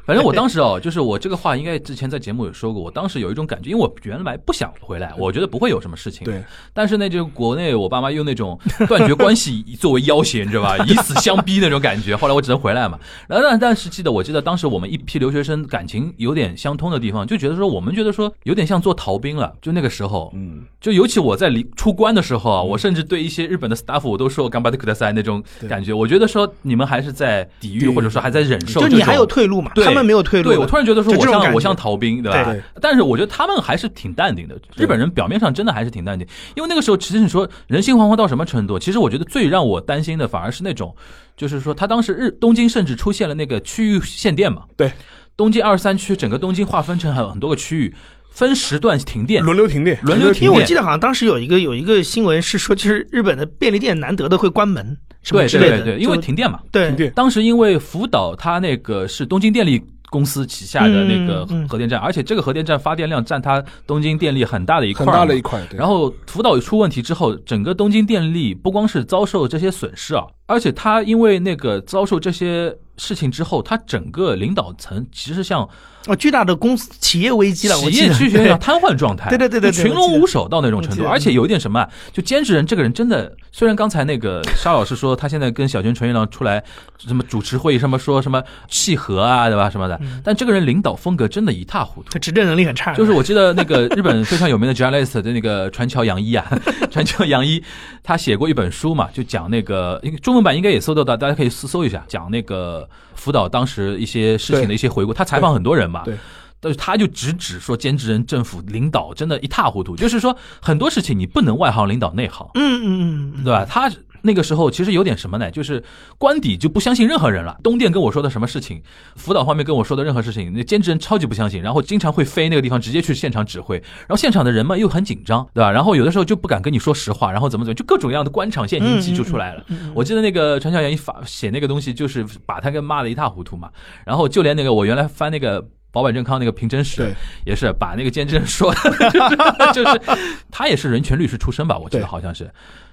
反正我当时哦，就是我这个话应该之前在节目有说过，我当时有一种感觉，因为我原来不想回来，我觉得不会有什么事情。对。但是呢，就国内我爸妈用那种断绝关系作为要挟，你知道吧？以死相逼那种感觉。后来我只能回来嘛。然后但但是记得我记得当时我们一批留学生感情有点相通的地方，就觉得说我们觉得说有点像做逃兵了。就那个时候，嗯，就尤其我在离出关的时候啊，我甚至对一些日本的 staff 我都说干巴的克德塞那种感觉。我觉得说你们还是在抵御，或者说还在忍受。就你还有退路嘛？对他们没有退路。对我突然觉得说我像我像逃兵，对吧？对但是我觉得他们还是挺淡定的。日本人表面上真的还是挺淡定，因为那个时候其实你说人心惶惶到什么程度？其实我觉得最让我担心的反而是那种，就是说他当时日东京甚至出现了那个区域限电嘛。对，东京二十三区整个东京划分成很很多个区域，分时段停电。轮流停电，轮流停电。因为我记得好像当时有一个有一个新闻是说，就是日本的便利店难得的会关门什么对之类的，对对对，因为停电嘛。对。停电，当时因为福岛它那个是东京电力公司旗下的那个核电站，而且这个核电站发电量占它东京电力很大的一块很，大的一块，对。然后福岛出问题之后，整个东京电力不光是遭受这些损失啊，而且它因为那个遭受这些事情之后，他整个领导层其实像哦，巨大的公司企业危机了，我企业记得区有点瘫痪状态，对对对对群龙无首到那种程度，而且有一点什么啊，就监制人这个人真的，虽然刚才那个沙老师说他现在跟小泉纯一郎出来什么主持会议，什么说什么契合啊，对吧什么的，但这个人领导风格真的一塌糊涂。他。执政能力很差，(laughs) 就是我记得那个日本非常有名的 journalist 的那个川桥洋一啊，(laughs) 川桥洋一，他写过一本书嘛，就讲那个中文版应该也搜得到，大家可以搜搜一下，讲那个福岛当时一些事情的一些回顾。他采访很多人嘛，对。但是他就直指说，兼职人政府领导真的一塌糊涂，就是说很多事情你不能外行领导内行，嗯嗯嗯对吧？他那个时候其实有点什么呢？就是官邸就不相信任何人了。东电跟我说的什么事情，辅导方面跟我说的任何事情，那监制人超级不相信，然后经常会飞那个地方直接去现场指挥，然后现场的人嘛又很紧张，对吧？然后有的时候就不敢跟你说实话，然后怎么怎么，就各种各样的官场陷阱记就出来了。我记得那个传销员一发写那个东西，就是把他给骂的一塌糊涂嘛。然后就连那个我原来翻那个。保坂正康那个平真史也是把那个监制人说，(laughs) 就是他也是人权律师出身吧，我记得好像是，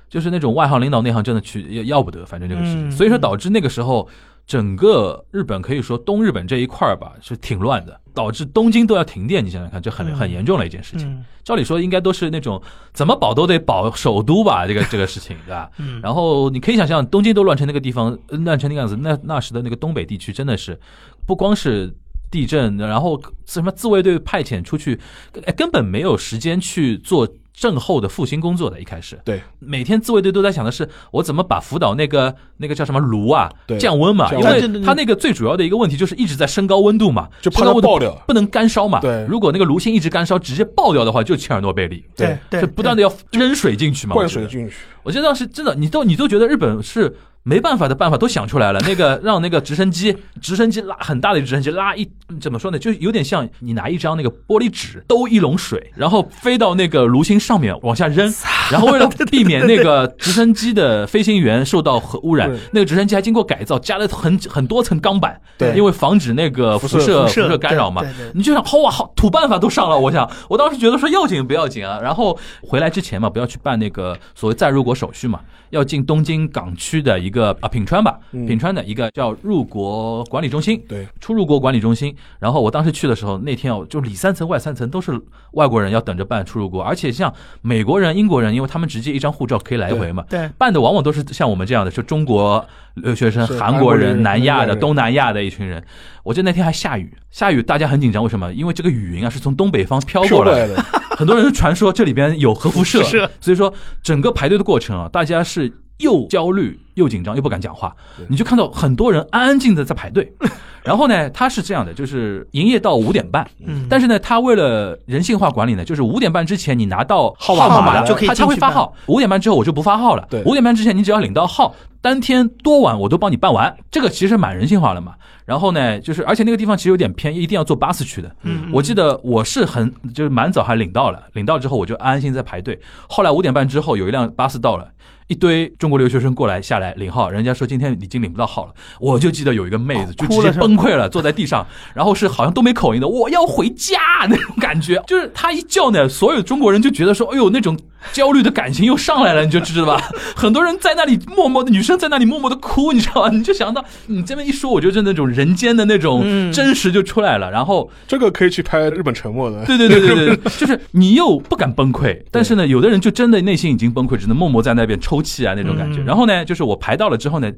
就是那种外行领导内行真的去要要不得，反正这个事情，嗯所以说导致那个时候整个日本可以说东日本这一块儿吧是挺乱的，导致东京都要停电，你想想看，这很嗯很严重的一件事情。嗯照理说应该都是那种怎么保都得保首都吧，这个这个事情对吧？嗯然后你可以想象，东京都乱成那个地方，呃乱成那个样子，那那时的那个东北地区真的是不光是。地震，然后什么自卫队派遣出去，哎根本没有时间去做震后的复兴工作的。一开始，对，每天自卫队都在想的是，我怎么把福岛那个那个叫什么炉啊对。降温嘛，因为它那个最主要的一个问题就是一直在升高温度嘛，就怕它爆掉。不能干烧嘛。对。如果那个炉芯一直干烧，直接爆掉的话，就切尔诺贝利。对对，是不断的要扔水进去嘛，灌我觉得。水进去，我记得当时真的，你都你都觉得日本是没办法的办法都想出来了。那个 (laughs) 让那个直升机，直升机拉很大的直升机拉一怎么说呢？就有点像你拿一张那个玻璃纸兜一笼水，然后飞到那个炉心上面往下扔，(laughs) 然后为了避免那个直升机的飞行员受到核污染，那个直升机还经过改造，加了很很多层钢板，对因为防止那个辐辐射射辐射射干扰嘛。你就想，好哇，好土办法都上了。我想，我当时觉得说要紧不要紧啊。然后回来之前嘛，不要去办那个所谓再入国手续嘛，要进东京港区的一个啊品川吧，嗯。品川的一个叫入国管理中心，对，出入国管理中心。然后我当时去的时候，那天哦，就里三层外三层都是外国人要等着办出入国，而且像美国人、英国人，因为他们直接一张护照可以来回嘛，对，办的往往都是像我们这样的，就中国留学生、韩国人、南亚的、东南亚的一群人。我记得那天还下雨，下雨大家很紧张，为什么？因为这个雨云啊是从东北方飘过来的，(laughs) 很多人传说这里边有核辐射，是所以说整个排队的过程啊，大家是又焦虑又紧张又不敢讲话，你就看到很多人安安静的在排队。(laughs) 然后呢，他是这样的，就是营业到五点半，嗯，但是呢，他为了人性化管理呢，就是五点半之前你拿到号号码了，就可以他他会发号。五点半之后我就不发号了。对五点半之前你只要领到号，当天多晚我都帮你办完。这个其实蛮人性化了嘛。然后呢，就是而且那个地方其实有点偏，一定要坐巴士去的。嗯我记得我是很就是蛮早还领到了，领到之后我就安安心在排队。后来五点半之后有一辆巴士到了。一堆中国留学生过来下来领号，人家说今天已经领不到号了，我就记得有一个妹子就直接崩溃了，坐在地上，然后是好像都没口音的，我要回家那种感觉，就是她一叫呢，所有中国人就觉得说，哎呦那种焦虑的感情又上来了，你就知道吧？(laughs) 很多人在那里默默的，女生在那里默默的哭，你知道吧？你就想到你 (laughs) 这么一说，我觉得那种人间的那种嗯真实就出来了，然后这个可以去拍日本沉默的。对对对对对，就是你又不敢崩溃，但是呢，有的人就真的内心已经崩溃，只能默默在那边抽泣啊那种感觉。嗯然后呢，就是我排到了之后呢。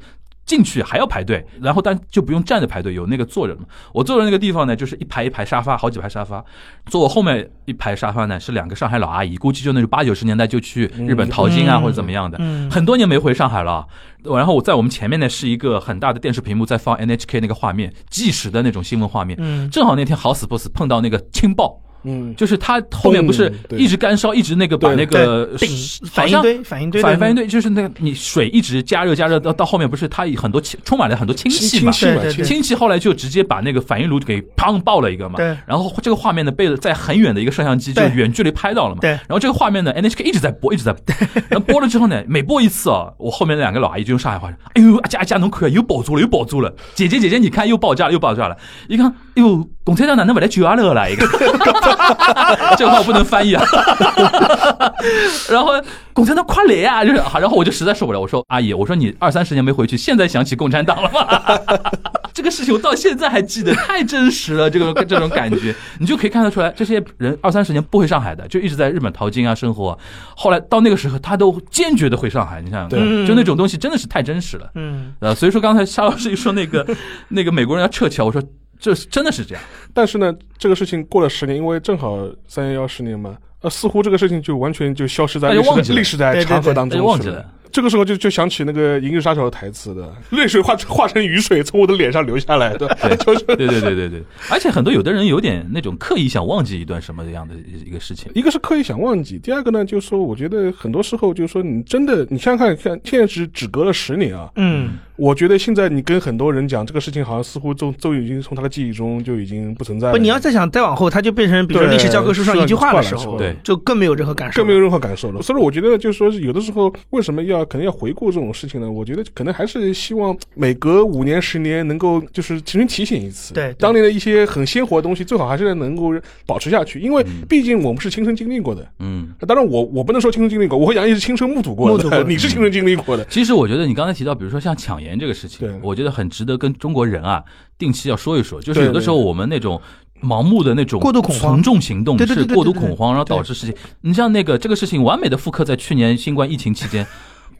进去还要排队，然后但就不用站着排队，有那个坐着的嘛。我坐的那个地方呢，就是一排一排沙发，好几排沙发。坐我后面一排沙发呢，是两个上海老阿姨，估计就那种八九十年代就去日本淘金啊、嗯或者怎么样的，嗯很多年没回上海了。然后我在我们前面呢是一个很大的电视屏幕在放 NHK 那个画面，即时的那种新闻画面。嗯正好那天好死不死碰到那个氢爆，嗯，就是它后面不是一直干烧，一直那个把那个反应堆，反应堆反反应堆就是那个你水一直加热加热到到后面不是它很多氢充满了很多氢气嘛？氢，气嘛，对对氢氢气后来就直接把那个反应炉给砰爆了一个嘛，对。然后这个画面呢被在很远的一个摄像机就对远距离拍到了嘛，对。然后这个画面呢 NHK 一直在播一直在播，(laughs) 然后播了之后呢，每播一次啊，我后面那两个老阿姨就用上海话说，哎呦阿佳阿佳侬看又爆炸了又爆炸了，姐姐姐姐你看又爆炸了又爆炸了，一看哎呦共产党哪能不来救阿乐了一个，(laughs) 这个话我不能翻译啊。(laughs) 然后共产党快来啊！就是，然后我就实在受不了，我说阿姨，我说你二三十年没回去，现在想起共产党了吗？(laughs) 这个事情我到现在还记得，太真实了，这个这种感觉，你就可以看得出来，这些人二三十年不回上海的，就一直在日本淘金啊生活，后来到那个时候，他都坚决的回上海，你想就那种东西真的是太真实了。嗯，呃，所以说刚才沙老师一说那个那个美国人要撤侨，我说这是真的是这样，但是呢，这个事情过了十年，因为正好三幺幺十年嘛，呃，似乎这个事情就完全就消失在忘记历史在长河当中忘记了。这个时候就就想起那个《银翼杀手》的台词的，(laughs) 泪水化化成雨水从我的脸上流下来的，(laughs) 就是对对对对对，而且很多有的人有点那种刻意想忘记一段什么样的一个事情。一个是刻意想忘记，第二个呢，就是说，我觉得很多时候就是说，你真的，你想想看，看现在只只隔了十年啊，嗯，我觉得现在你跟很多人讲这个事情，好像似乎都都已经从他的记忆中就已经不存在了。不，你要再想再往后，他就变成比如说历史教科书上一句话的时候，对就更没有任何感受，更没有任何感受了。所以我觉得就是说，有的时候为什么要可能要回顾这种事情呢？我觉得可能还是希望每隔五年、十年能够就是重新提醒一次。对对当年的一些很鲜活的东西，最好还是能够保持下去，因为毕竟我们是亲身经历过的。嗯，当然我，我不能说亲身经历过，我和杨毅是亲身目睹过的，目睹过的 (laughs) 你是亲身经历过的。其实我觉得你刚才提到，比如说像抢盐这个事情对，我觉得很值得跟中国人啊定期要说一说。就是有的时候我们那种盲目的那种过度恐慌从众行动对是过度恐慌，然后导致事情。你像那个这个事情，完美的复刻在去年新冠疫情期间。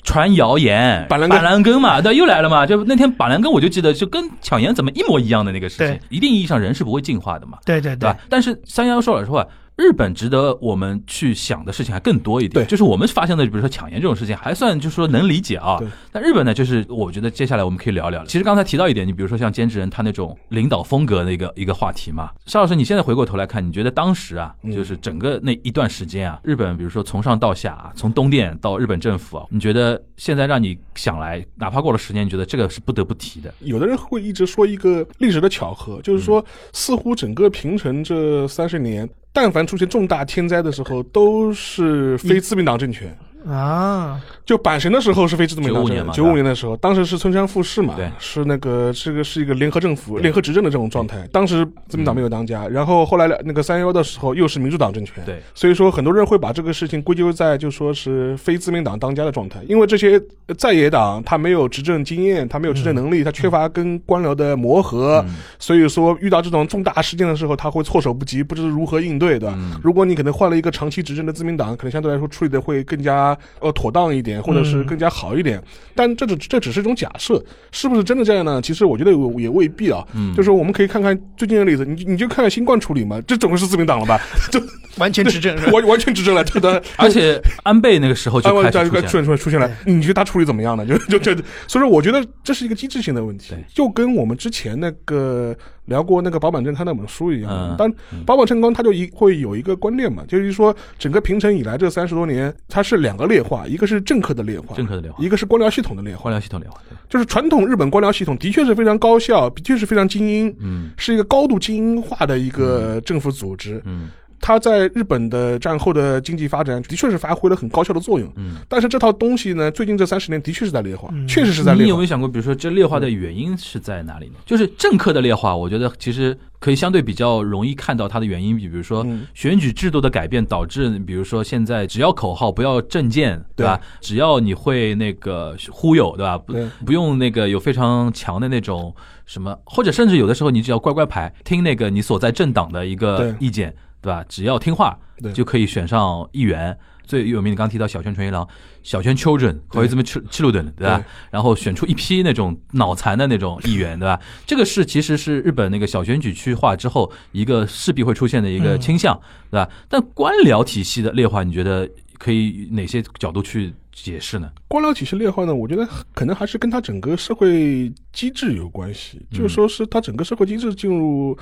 传谣言，板蓝根嘛，对，又来了嘛。就那天板蓝根，我就记得就跟抢盐怎么一模一样的那个事情。一定意义上，人是不会进化的嘛。对对对吧？但是三幺幺说老实话，日本值得我们去想的事情还更多一点。对就是我们发现的，比如说抢盐这种事情，还算就是说能理解啊对。但日本呢，就是我觉得接下来我们可以聊聊。其实刚才提到一点，你比如说像兼职人他那种领导风格的一个一个话题嘛。邵老师，你现在回过头来看，你觉得当时啊，嗯就是整个那一段时间啊，日本比如说从上到下啊，从东电到日本政府啊，你觉得现在让你想来，哪怕过了十年，你觉得这个是不得不提的？有的人会一直说一个历史的巧合，就是说，似乎整个平成这三十年，但凡出现重大天灾的时候，都是非自民党政权。啊，就阪神的时候是非自民党95年嘛九五年的时候，当时是村山富市嘛对，是那个这个是一个联合政府、联合执政的这种状态。当时自民党没有当家，然后后来那个三幺幺的时候又是民主党政权，对，所以说很多人会把这个事情归咎在就说是非自民党当家的状态，因为这些在野党他没有执政经验，他没有执政能力，他缺乏跟官僚的磨合，嗯。所以说遇到这种重大事件的时候，他会措手不及，不知如何应对，对如果你可能换了一个长期执政的自民党，可能相对来说处理的会更加呃妥当一点，或者是更加好一点。但这只这只是一种假设，是不是真的这样呢？其实我觉得也也未必啊。嗯就是我们可以看看最近的例子，你你就看看新冠处理嘛，这总是自民党了吧？(laughs) 就完全执政？完完全执政了，对的。而且安倍那个时候就啊，开始出现了，现出现了，你觉得他处理怎么样呢？就就这，所以说我觉得这是一个机制性的问题对，就跟我们之前那个聊过那个保坂正康那本书一样嗯。但保坂正康他就一会有一个观念嘛，就是说整个平成以来这三十多年，它是两个劣化，一个是政客的劣化，政客的劣化一个是官僚系统的劣化。官僚系统裂化，就是传统日本官僚系统的确是非常高效，的确是非常精英，嗯是一个高度精英化的一个政府组织。嗯它在日本的战后的经济发展的确是发挥了很高效的作用。嗯。但是这套东西呢，最近这三十年的确是在劣化，嗯确实是在劣化你有没有。想过，比如说这劣化的原因是在哪里呢？就是政客的劣化，我觉得其实可以相对比较容易看到它的原因，比如说嗯选举制度的改变导致，比如说现在只要口号不要政见，对吧？只要你会那个忽悠，对吧？不用那个有非常强的那种什么，或者甚至有的时候你只要乖乖牌，听那个你所在政党的一个意见，对吧？只要听话对就可以选上议员。最有名的，刚提到小泉纯一郎、小泉 children 和这么七七路顿，对吧？然后选出一批那种脑残的那种议员，对吧？(laughs) 这个是其实是日本那个小选举区划之后一个势必会出现的一个倾向，对吧？但官僚体系的劣化，你觉得可以哪些角度去解释呢？官僚体系劣化呢，我觉得可能还是跟它整个社会机制有关系，嗯就是说是它整个社会机制进入。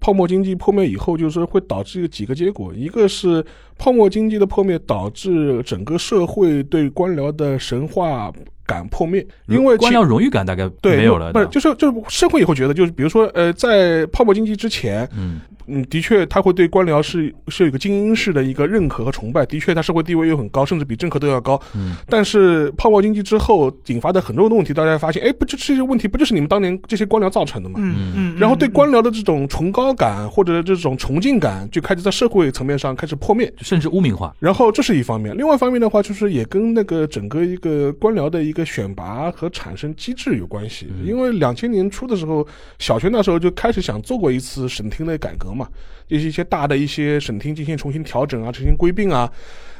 泡沫经济破灭以后，就是会导致几个结果，一个是泡沫经济的破灭导致整个社会对官僚的神话感破灭，因为官僚荣誉感大概对没有了，不是就是就是社会也会觉得，就是比如说呃，在泡沫经济之前，嗯嗯，的确，他会对官僚是是有一个精英式的一个认可和崇拜。的确，他社会地位又很高，甚至比政客都要高。嗯，但是泡沫经济之后引发的很多的问题，大家发现，哎，不就这些问题不就是你们当年这些官僚造成的吗？嗯嗯，然后对官僚的这种崇高感或者这种崇敬感，就开始在社会层面上开始破灭。甚至污名化。然后这是一方面，另外一方面的话，就是也跟那个整个一个官僚的一个选拔和产生机制有关系。嗯因为两千年初的时候，小学那时候就开始想做过一次省厅的改革嘛，就是一些大的一些省厅进行重新调整啊，重新归并啊。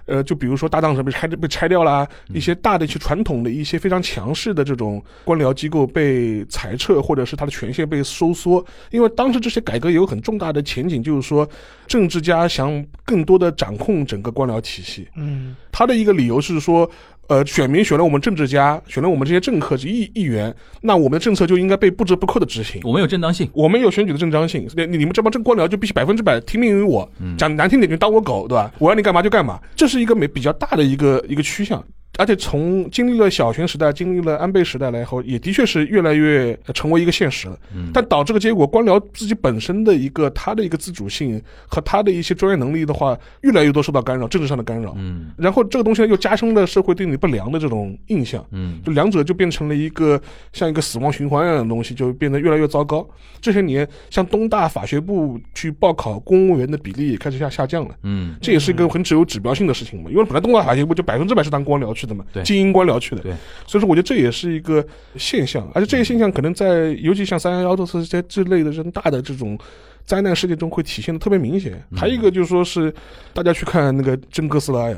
呃，就比如说大当省被拆被拆掉啦，一些大的一些传统的一些非常强势的这种官僚机构被裁撤，或者是它的权限被收缩。因为当时这些改革有很重大的前景，就是说政治家想更多的掌控整个官僚体系。嗯他的一个理由是说，呃，选民选了我们政治家，选了我们这些政客、议议员，那我们的政策就应该被不折不扣的执行。我们有正当性，我们有选举的正当性，你你们这帮政官僚就必须百分之百听命于我，讲难听点就当我狗，对吧？我让你干嘛就干嘛，这是一个美比较大的一个一个趋向。而且从经历了小泉时代，经历了安倍时代来后，也的确是越来越呃成为一个现实了。嗯但导致个结果，官僚自己本身的一个他的一个自主性和他的一些专业能力的话，越来越多受到干扰，政治上的干扰。嗯然后这个东西呢，又加深了社会对你不良的这种印象，嗯就两者就变成了一个像一个死亡循环一样的东西，就变得越来越糟糕。这些年，像东大法学部去报考公务员的比例也开始下下降了。嗯这也是一个很只有指标性的事情嘛，因为本来东大法学部就百分之百是当官僚去的嘛，对。精英官僚去的，对，所以说我觉得这也是一个现象，而且这些现象可能在尤其像三幺幺这次这之类的这种大的这种灾难事件中会体现的特别明显。嗯。还有一个就是说是大家去看那个真哥斯拉呀，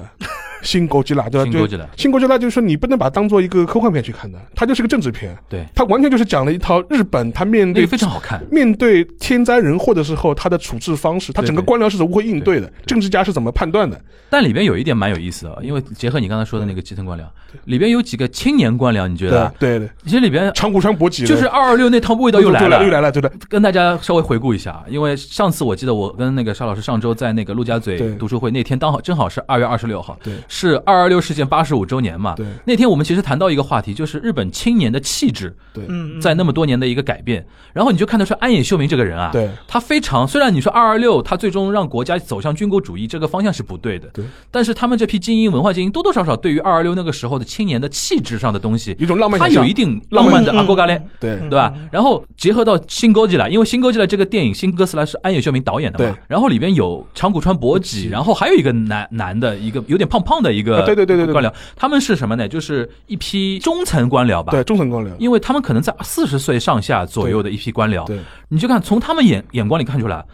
新哥吉拉对吧？新哥吉拉新哥吉拉就是说你不能把它当做一个科幻片去看的，它就是个政治片，对，它完全就是讲了一套日本它面对非常好看。面对天灾人祸的时候，它的处置方式，它整个对对官僚是如何应对的，政治家是怎么判断的。但里边有一点蛮有意思的，因为结合你刚才说的那个基层官僚，里边有几个青年官僚，你觉得啊？对对，其实里边长谷川博己就是二二六那套味道又来了，又来了，对的，跟大家稍微回顾一下，因为上次我记得我跟那个沙老师上周在那个陆家嘴读书会那天，刚好正好是二月二十六号。对是二二六事件八十五周年嘛。对那天我们其实谈到一个话题，就是日本青年的气质对嗯，在那么多年的一个改变。然后你就看得出安野秀明这个人啊，对他非常虽然你说二二六他最终让国家走向军国主义这个方向是不对的，对，但是他们这批精英文化精英多多少少对于二二六那个时候的青年的气质上的东西，一种浪漫他有一定浪漫的嗯阿哥嘎嘞。对对吧？然后结合到《新哥吉拉》，因为《新哥吉拉》这个电影《新哥斯拉》是安野秀明导演的嘛对，然后里边有长谷川博己，然后还有一个男男的，一个有点胖胖的一个、对对对对官僚，他们是什么呢？就是一批中层官僚吧，对，中层官僚，因为他们可能在四十岁上下左右的一批官僚，对。你就看从他们眼眼光里看出来，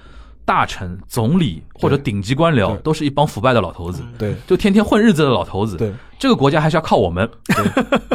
大臣、总理或者顶级官僚都是一帮腐败的老头子，对就天天混日子的老头子。对，这个国家还是要靠我们，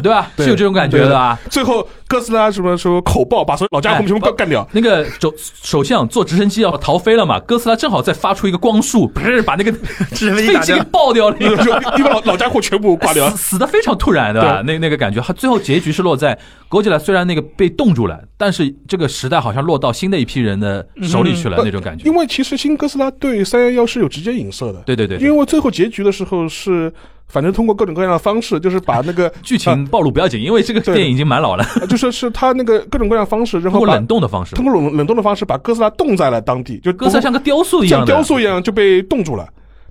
对 (laughs) 吧？是有这种感觉的吧？最后哥斯拉什么什么口爆，把所有老家伙全部干干掉。那个首首相坐直升机要逃飞了嘛，哥斯拉正好在发出一个光束，不是把那个 (laughs) 直升飞机给打掉，爆掉了。就一把老老家伙全部挂掉 (laughs) 死，的非常突然，对吧？那那个感觉，他最后结局是落在狗吉拉虽然那个被冻住了，但是这个时代好像落到新的一批人的手里去了，嗯那种感觉因。为其实新哥斯拉对三幺幺是有直接影射的。对对对，对。因为最后结局的时候是，反正通过各种各样的方式，就是把那个 (laughs) 剧情暴露不要紧，因为这个电影已经蛮老了，(laughs) 啊就是是他那个各种各样的方式，然后把通过冷冻的方式。通，过冷冷冻的方式把哥斯拉冻在了当地，就哥斯拉像个雕塑一样像，雕塑一样就被冻住了。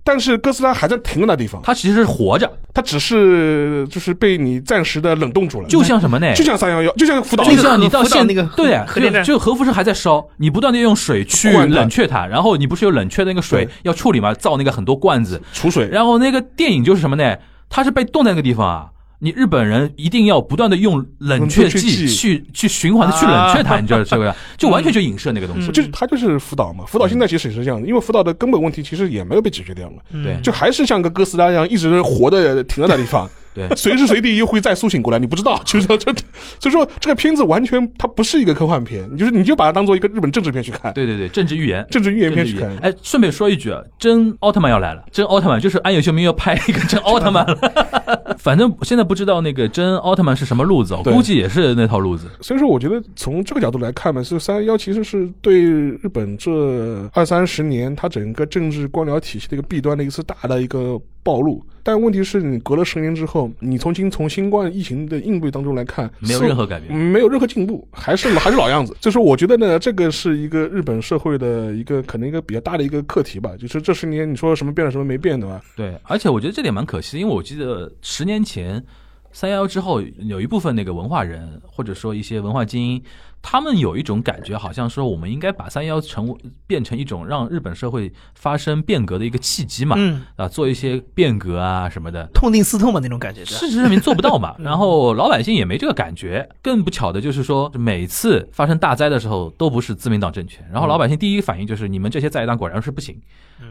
但是哥斯拉还在停的那地方，它其实是活着，它只是就是被你暂时的冷冻住了，就像什么呢？就像三幺幺，就像福岛就那个像你到现那个对啊，核电站。就就核辐射还在烧，你不断的用水去冷却它，然后你不是有冷却的那个水要处理嘛，造那个很多罐子，储水，然后那个电影就是什么呢？它是被冻在那个地方啊。你日本人一定要不断的用冷却剂去去循环的去冷却它，啊。你知道这个？(laughs) 就完全就影射那个东西。就是它就是福岛嘛，福岛现在其实也是这样的，因为福岛的根本问题其实也没有被解决掉嘛，对。就还是像个哥斯拉一样一直活的停在那地方，对随时随地又会再苏醒过来，你不知道，(laughs) 就是这，所以说这个片子完全它不是一个科幻片，你就是你就把它当做一个日本政治片去看，对对对，政治预言。政治预言片去看，哎，顺便说一句啊，真奥特曼要来了，真奥特曼就是安野秀明要拍一个 (laughs) 真奥特曼了。(laughs) 反正现在不知道那个真奥特曼是什么路子，我估计也是那套路子。所以说，我觉得从这个角度来看嘛，是三幺其实是对日本这二三十年它整个政治官僚体系的一个弊端的一次大的一个暴露。但问题是你隔了十年之后，你从新从新冠疫情的应对当中来看，没有任何改变嗯没有任何进步，还是还是老样子。就是我觉得呢，这个是一个日本社会的一个可能一个比较大的一个课题吧。就是这十年你说什么变了，什么没变，对吧？对，而且我觉得这点蛮可惜的，因为我记得十年前三幺幺之后，有一部分那个文化人或者说一些文化精英，他们有一种感觉，好像说我们应该把三幺幺成为变成一种让日本社会发生变革的一个契机嘛，嗯，啊，做一些变革啊什么的。痛定思痛嘛那种感觉，事实证明做不到嘛，然后老百姓也没这个感觉。更不巧的就是说，每次发生大灾的时候，都不是自民党政权，然后老百姓第一反应就是你们这些在野党果然是不行，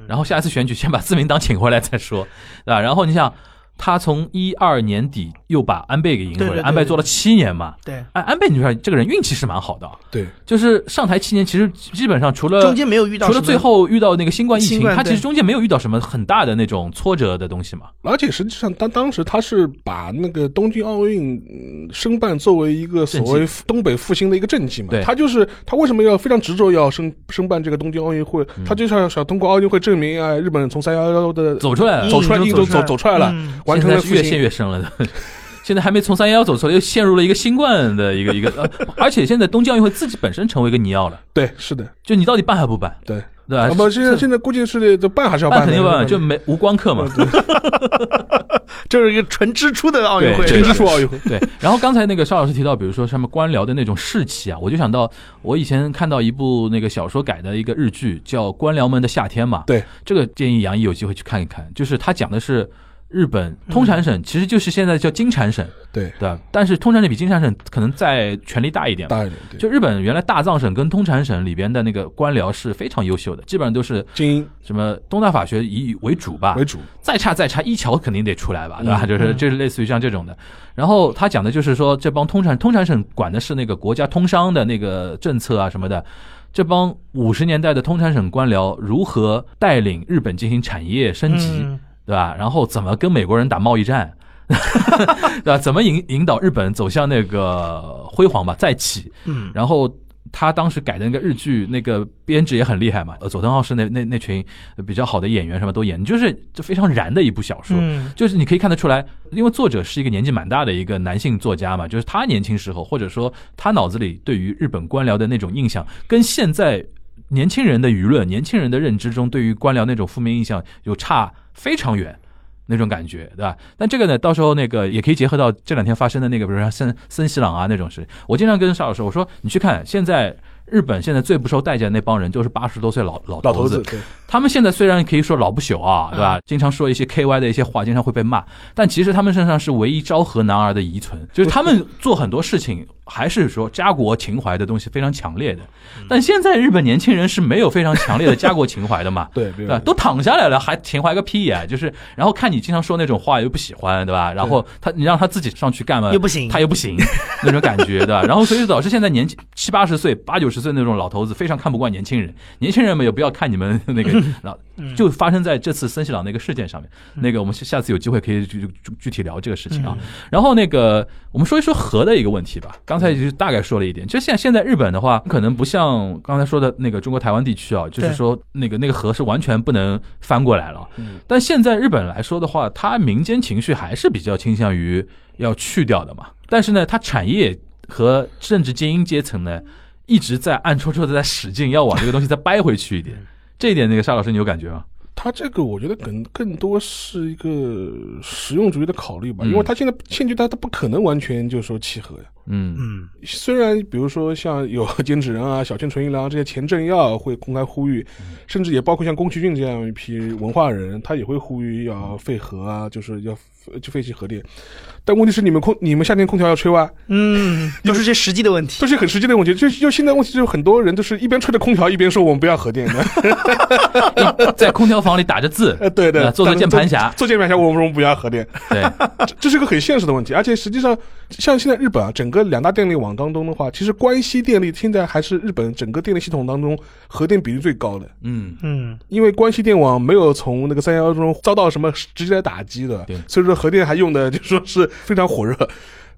然后下一次选举先把自民党请回来再说，对吧？然后你想，他从一二年底又把安倍给赢回来，安倍做了七年嘛。对，哎，安倍，你说这个人运气是蛮好的。啊，对，就是上台七年，其实基本上除了中间没有遇到除了最后遇到那个新冠疫情，他其实中间没有遇到什么很大的那种挫折的东西嘛。而且实际上，当当时他是把那个东京奥运嗯申办作为一个所谓东北复兴的一个政绩嘛。对，他就是他为什么要非常执着要申申办这个东京奥运会？他就是要想通过奥运会证明啊，日本从三幺幺的走出来，走出来，走走出来了，嗯完成了复现在是越陷。越深了的。(laughs) 现在还没从三幺幺走出来，又陷入了一个新冠的一个一个，呃 (laughs) 而且现在东京奥运会自己本身成为一个泥奥了，对，是的，就你到底办还不办，对。对吧？啊不，现在现在估计是这办还是要的，办肯定办，就没无光客嘛。(laughs) 这是一个纯支出的奥运会，纯支出奥运会。对，然后刚才那个邵老师提到，比如说什么官僚的那种士气啊，我就想到我以前看到一部那个小说改的一个日剧，叫《官僚们的夏天》嘛。对，这个建议杨毅有机会去看一看，就是他讲的是日本通产省，其实就是现在叫金产省，对，对吧？但是通产省比金产省可能再权力大一点。大一点，对，就日本原来大藏省跟通产省里边的那个官僚是非常优秀的，基本上都是精英什么东大法学以为主吧，为主，再差再差，一桥肯定得出来吧，对吧？嗯就是就是类似于像这种的。然后他讲的就是说，这帮通产通产省管的是那个国家通商的那个政策啊什么的。这帮五十年代的通产省官僚如何带领日本进行产业升级，嗯对吧？然后怎么跟美国人打贸易战，(laughs) 对吧？怎么引引导日本走向那个辉煌吧，再起？嗯，然后他当时改的那个日剧，那个编制也很厉害嘛。呃，佐藤浩市那那那群比较好的演员什么都演，就是就非常燃的一部小说。嗯就是你可以看得出来，因为作者是一个年纪蛮大的一个男性作家嘛，就是他年轻时候，或者说他脑子里对于日本官僚的那种印象，跟现在年轻人的舆论、年轻人的认知中对于官僚那种负面印象有差非常远。那种感觉，对吧？但这个呢，到时候那个也可以结合到这两天发生的那个，比如说森森喜朗啊那种事。我经常跟邵老师我说，你去看现在日本现在最不受待见的那帮人，就是 (laughs) 八十多岁老老头子头子，他们现在虽然可以说老不朽啊，对吧？经常说一些 KY 的一些话，经常会被骂，但其实他们身上是唯一昭和男儿的遗存，就是他们做很多事情还是说家国情怀的东西非常强烈的。但现在日本年轻人是没有非常强烈的家国情怀的嘛？(laughs) 对对吧？都躺下来了，还情怀个屁呀、就是，然后看你经常说那种话又不喜欢，对吧？然后他你让他自己上去干嘛又不行他又不行，(laughs) 那种感觉，对吧？然后所以导致现在年轻七八十岁、八九十岁那种老头子非常看不惯年轻人，年轻人们也不要看你们那个，(laughs) 老就发生在这次森西朗那个事件上面。那个我们下次有机会可以具具具体聊这个事情啊。然后那个我们说一说核的一个问题吧。刚才就是大概说了一点，就现在现在日本的话，可能不像刚才说的那个中国台湾地区啊，就是说那个那个核是完全不能翻过来了。但现在日本来说的话，它民间情绪还是比较倾向于要去掉的嘛。但是呢，它产业和政治精英阶层呢，一直在暗戳戳的在使劲要往这个东西再掰回去一点。这一点，那个沙老师你有感觉吗？他这个我觉得更更多是一个实用主义的考虑吧，嗯因为他现在现阶段他不可能完全就说契合呀。嗯嗯虽然比如说像有菅直人啊、小泉纯一郎这些前政要会公开呼吁，甚至也包括像宫崎骏这样一批文化人，他也会呼吁要废核啊，就是要就废弃核电。但问题是你们空你们夏天空调要吹哇，嗯，(laughs) 都是些实际的问题。这是很实际的问题。就就现在问题就是很多人都是一边吹着空调一边说我们不要核电的，(laughs) 在空调房里打着字，(laughs) 呃，对的，呃做个键盘侠，做键盘侠我们说不要核电。对，这这是个很现实的问题，而且实际上，像现在日本啊，整个两大电力网当中的话，其实关西电力现在还是日本整个电力系统当中核电比例最高的，嗯。嗯因为关西电网没有从那个三幺幺中遭到什么直接的打击的，所以说核电还用的就说是非常火热。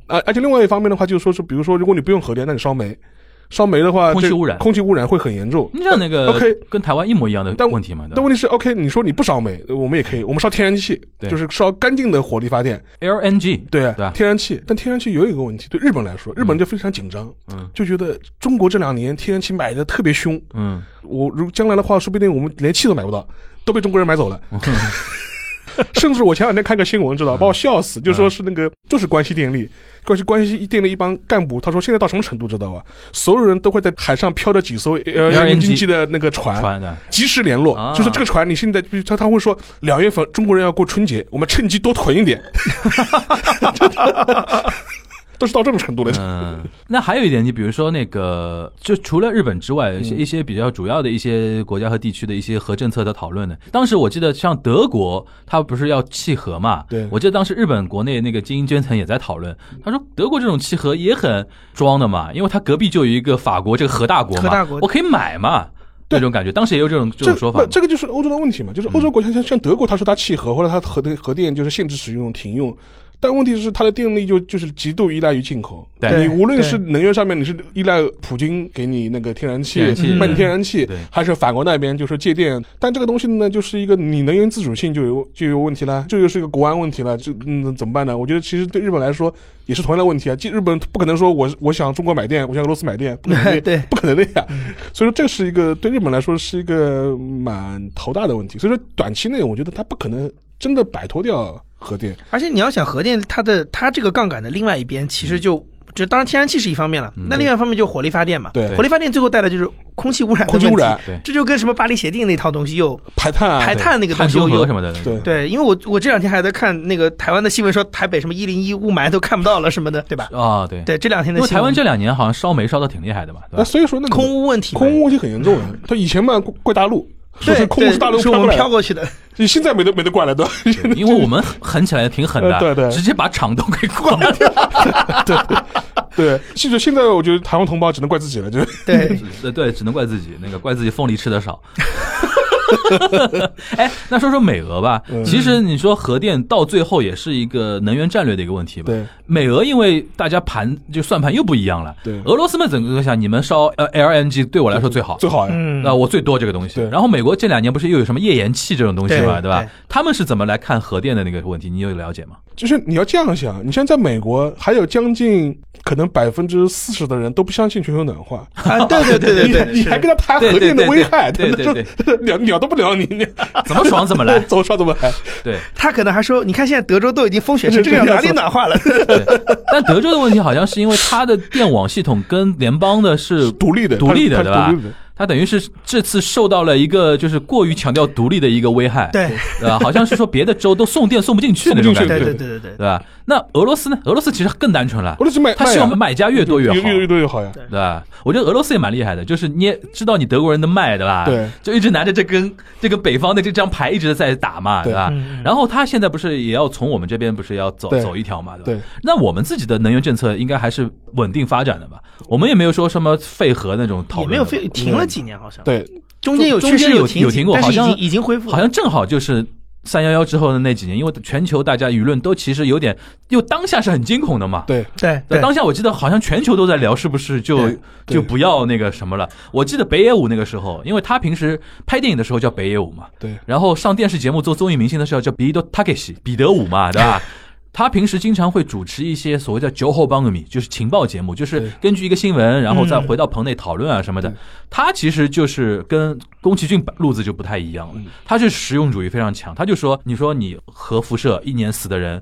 啊，而且另外一方面的话，就是说是，比如说，如果你不用核电，那你烧煤，烧煤的话，空气污染。空气污染会很严重。你像那个 OK 跟台湾一模一样的但问题嘛，但问题是，OK，你说你不烧煤，我们也可以，我们烧天然气，就是烧干净的火力发电，LNG，对天然气，但天然气有一个问题，对日本来说，日本就非常紧张，嗯。就觉得中国这两年天然气买的特别凶，嗯。我如将来的话，说不定我们连气都买不到，都被中国人买走了。(laughs) (laughs) 甚至我前两天看个新闻，知道？把我笑死，就说是那个就是关西电力，关西关西电力一帮干部，他说现在到什么程度知道吧？所有人都会在海上飘着几艘呃经济的那个船，及时联络，啊。就是这个船，你现在他他会说两月份中国人要过春节，我们趁机多囤一点，(laughs) 都是到这种程度了。嗯，那还有一点，你比如说那个，就除了日本之外，一些一些比较主要的一些国家和地区的一些核政策的讨论呢。当时我记得像德国，它不是要弃核嘛？对我记得当时日本国内那个精英阶层也在讨论，他说德国这种弃核也很装的嘛，因为它隔壁就有一个法国这个核大国嘛，核大国我可以买嘛，对这种感觉。当时也有这种这这种说法，这个就是欧洲的问题嘛，就是欧洲国家像像德国，他说他弃核或者他核电核电就是限制使用、停用。但问题是，它的电力就就是极度依赖于进口。对你无论是能源上面，你是依赖普京给你那个天然气卖你天然气，还是法国那边就是借电？但这个东西呢，就是一个你能源自主性就有就有问题了，这就是一个国安问题了。这嗯怎么办呢？我觉得其实对日本来说也是同样的问题啊。即日本不可能说我我想中国买电，我想俄罗斯买电，不可能 (laughs) 对不可能的呀。所以说这是一个对日本来说是一个蛮头大的问题。所以说短期内我觉得它不可能真的摆脱掉核电。而且你要想核电，它的它这个杠杆的另外一边，其实就就当然天然气是一方面了，那另外一方面就是火力发电嘛。对火力发电最后带来就是空气污染空气污染对这就跟什么巴黎协定那套东西又排碳啊，排碳那个东西又有什么的，对对，因为我我这两天还在看那个台湾的新闻，说台北什么一零一雾霾都看不到了什么的，对吧？啊，对。对，这两天因为的新闻台湾这两年好像烧煤烧的挺厉害的嘛，对那吧？所以说那个空污问题，空污问题很严重啊。他以前嘛怪怪大陆，说对是空污是大陆对是我们飘过来，飘过去的，你现在没得没得管了，都？因为我们狠起来挺狠的，呃对对直接把厂都给关了。对 (laughs) 对，记住现在我觉得台湾同胞只能怪自己了，就是对，对对，只能怪自己，那个怪自己凤梨吃的少。(laughs) (laughs) 哎，那说说美俄吧。嗯其实你说核电到最后也是一个能源战略的一个问题吧。对美俄因为大家盘就算盘又不一样了。对俄罗斯们整个想，你们烧呃 LNG 对我来说最好。最好呀。嗯那我最多这个东西，对然后美国这两年不是又有什么页岩气这种东西嘛，对对吧对？他们是怎么来看核电的那个问题？你有了解吗？就是你要这样想，你像在美国，还有将近可能百分之四十的人都不相信全球暖化，啊，对对对对 (laughs) 对，你你还跟他谈核电的危害，对对对 (laughs) 他鸟鸟都不聊你，你怎么爽怎么来。怎么爽怎么来？(laughs) 对他可能还说，你看现在德州都已经风雪成这个样，哪里暖化了？对，但德州的问题好像是因为它的电网系统跟联邦的是独立的，独立的，对吧它独立的？它等于是这次受到了一个就是过于强调独立的一个危害，对对吧？好像是说别的州都送电送不进去那种感觉，对对对对对对吧？那俄罗斯呢？俄罗斯其实更单纯了俄，罗斯卖，他希望买家越多越好，越越多越好呀。对吧？我觉得俄罗斯也蛮厉害的，就是你也知道你德国人的卖，对吧？对，就一直拿着这根这个北方的这张牌一直在打嘛，对对吧？然后他现在不是也要从我们这边不是要走走一条嘛，对吧？对，那我们自己的能源政策应该还是稳定发展的吧？我们也没有说什么废核那种讨论，也没有废，停了几年好像，对，中间有中间有停有停过但是已好像经已经恢复了，好像正好就是三幺幺之后的那几年，因为全球大家舆论都其实有点，又当下是很惊恐的嘛。对，对当下，我记得好像全球都在聊，是不是就就不要那个什么了？我记得北野武那个时候，因为他平时拍电影的时候叫北野武嘛，对，然后上电视节目做综艺明星的时候叫彼得塔克西彼得武嘛，对吧？(laughs) 他平时经常会主持一些所谓叫“酒后帮个米”，就是情报节目，就是根据一个新闻，然后再嗯回到棚内讨论啊什么的对。他其实就是跟宫崎骏路子就不太一样了嗯，他是实用主义非常强。他就说：“你说你核辐射一年死的人，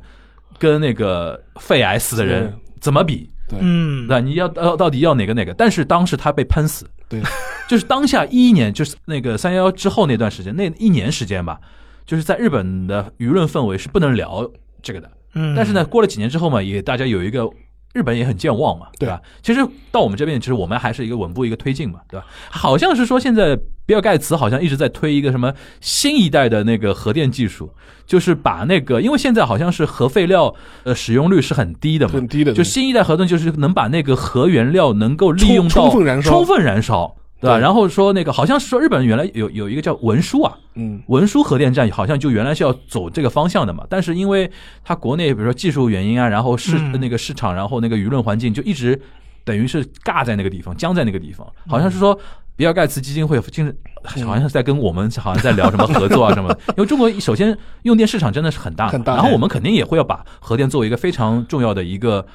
跟那个肺癌死的人怎么比？对嗯，那你要到到底要哪个哪个？但是当时他被喷死，对，就是当下一一年，就是那个三幺幺之后那段时间，那一年时间吧，就是在日本的舆论氛围是不能聊这个的。嗯，但是呢，过了几年之后嘛，也大家有一个日本也很健忘嘛，对。吧？其实到我们这边，其实我们还是一个稳步一个推进嘛，对吧？好像是说现在比尔盖茨好像一直在推一个什么新一代的那个核电技术，就是把那个，因为现在好像是核废料呃使用率是很低的嘛，很低的，就新一代核电就是能把那个核原料能够利用到充充分燃烧。充分燃烧，对吧？然后说那个好像是说日本原来有有一个叫文书啊，嗯，文书核电站好像就原来是要走这个方向的嘛，但是因为它国内比如说技术原因啊，然后市、嗯。那个市场，然后那个舆论环境就一直等于是尬在那个地方，僵在那个地方，好像是说。比尔盖茨基金会经好像是在跟我们好像在聊什么合作啊什么，(laughs) 因为中国首先用电市场真的是很大，很大。然后我们肯定也会要把核电作为一个非常重要的一个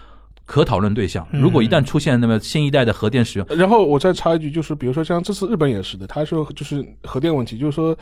可讨论对象。嗯如果一旦出现那么新一代的核电使用，然后我再插一句，就是比如说像这次日本也是的，他说就是核电问题，就是说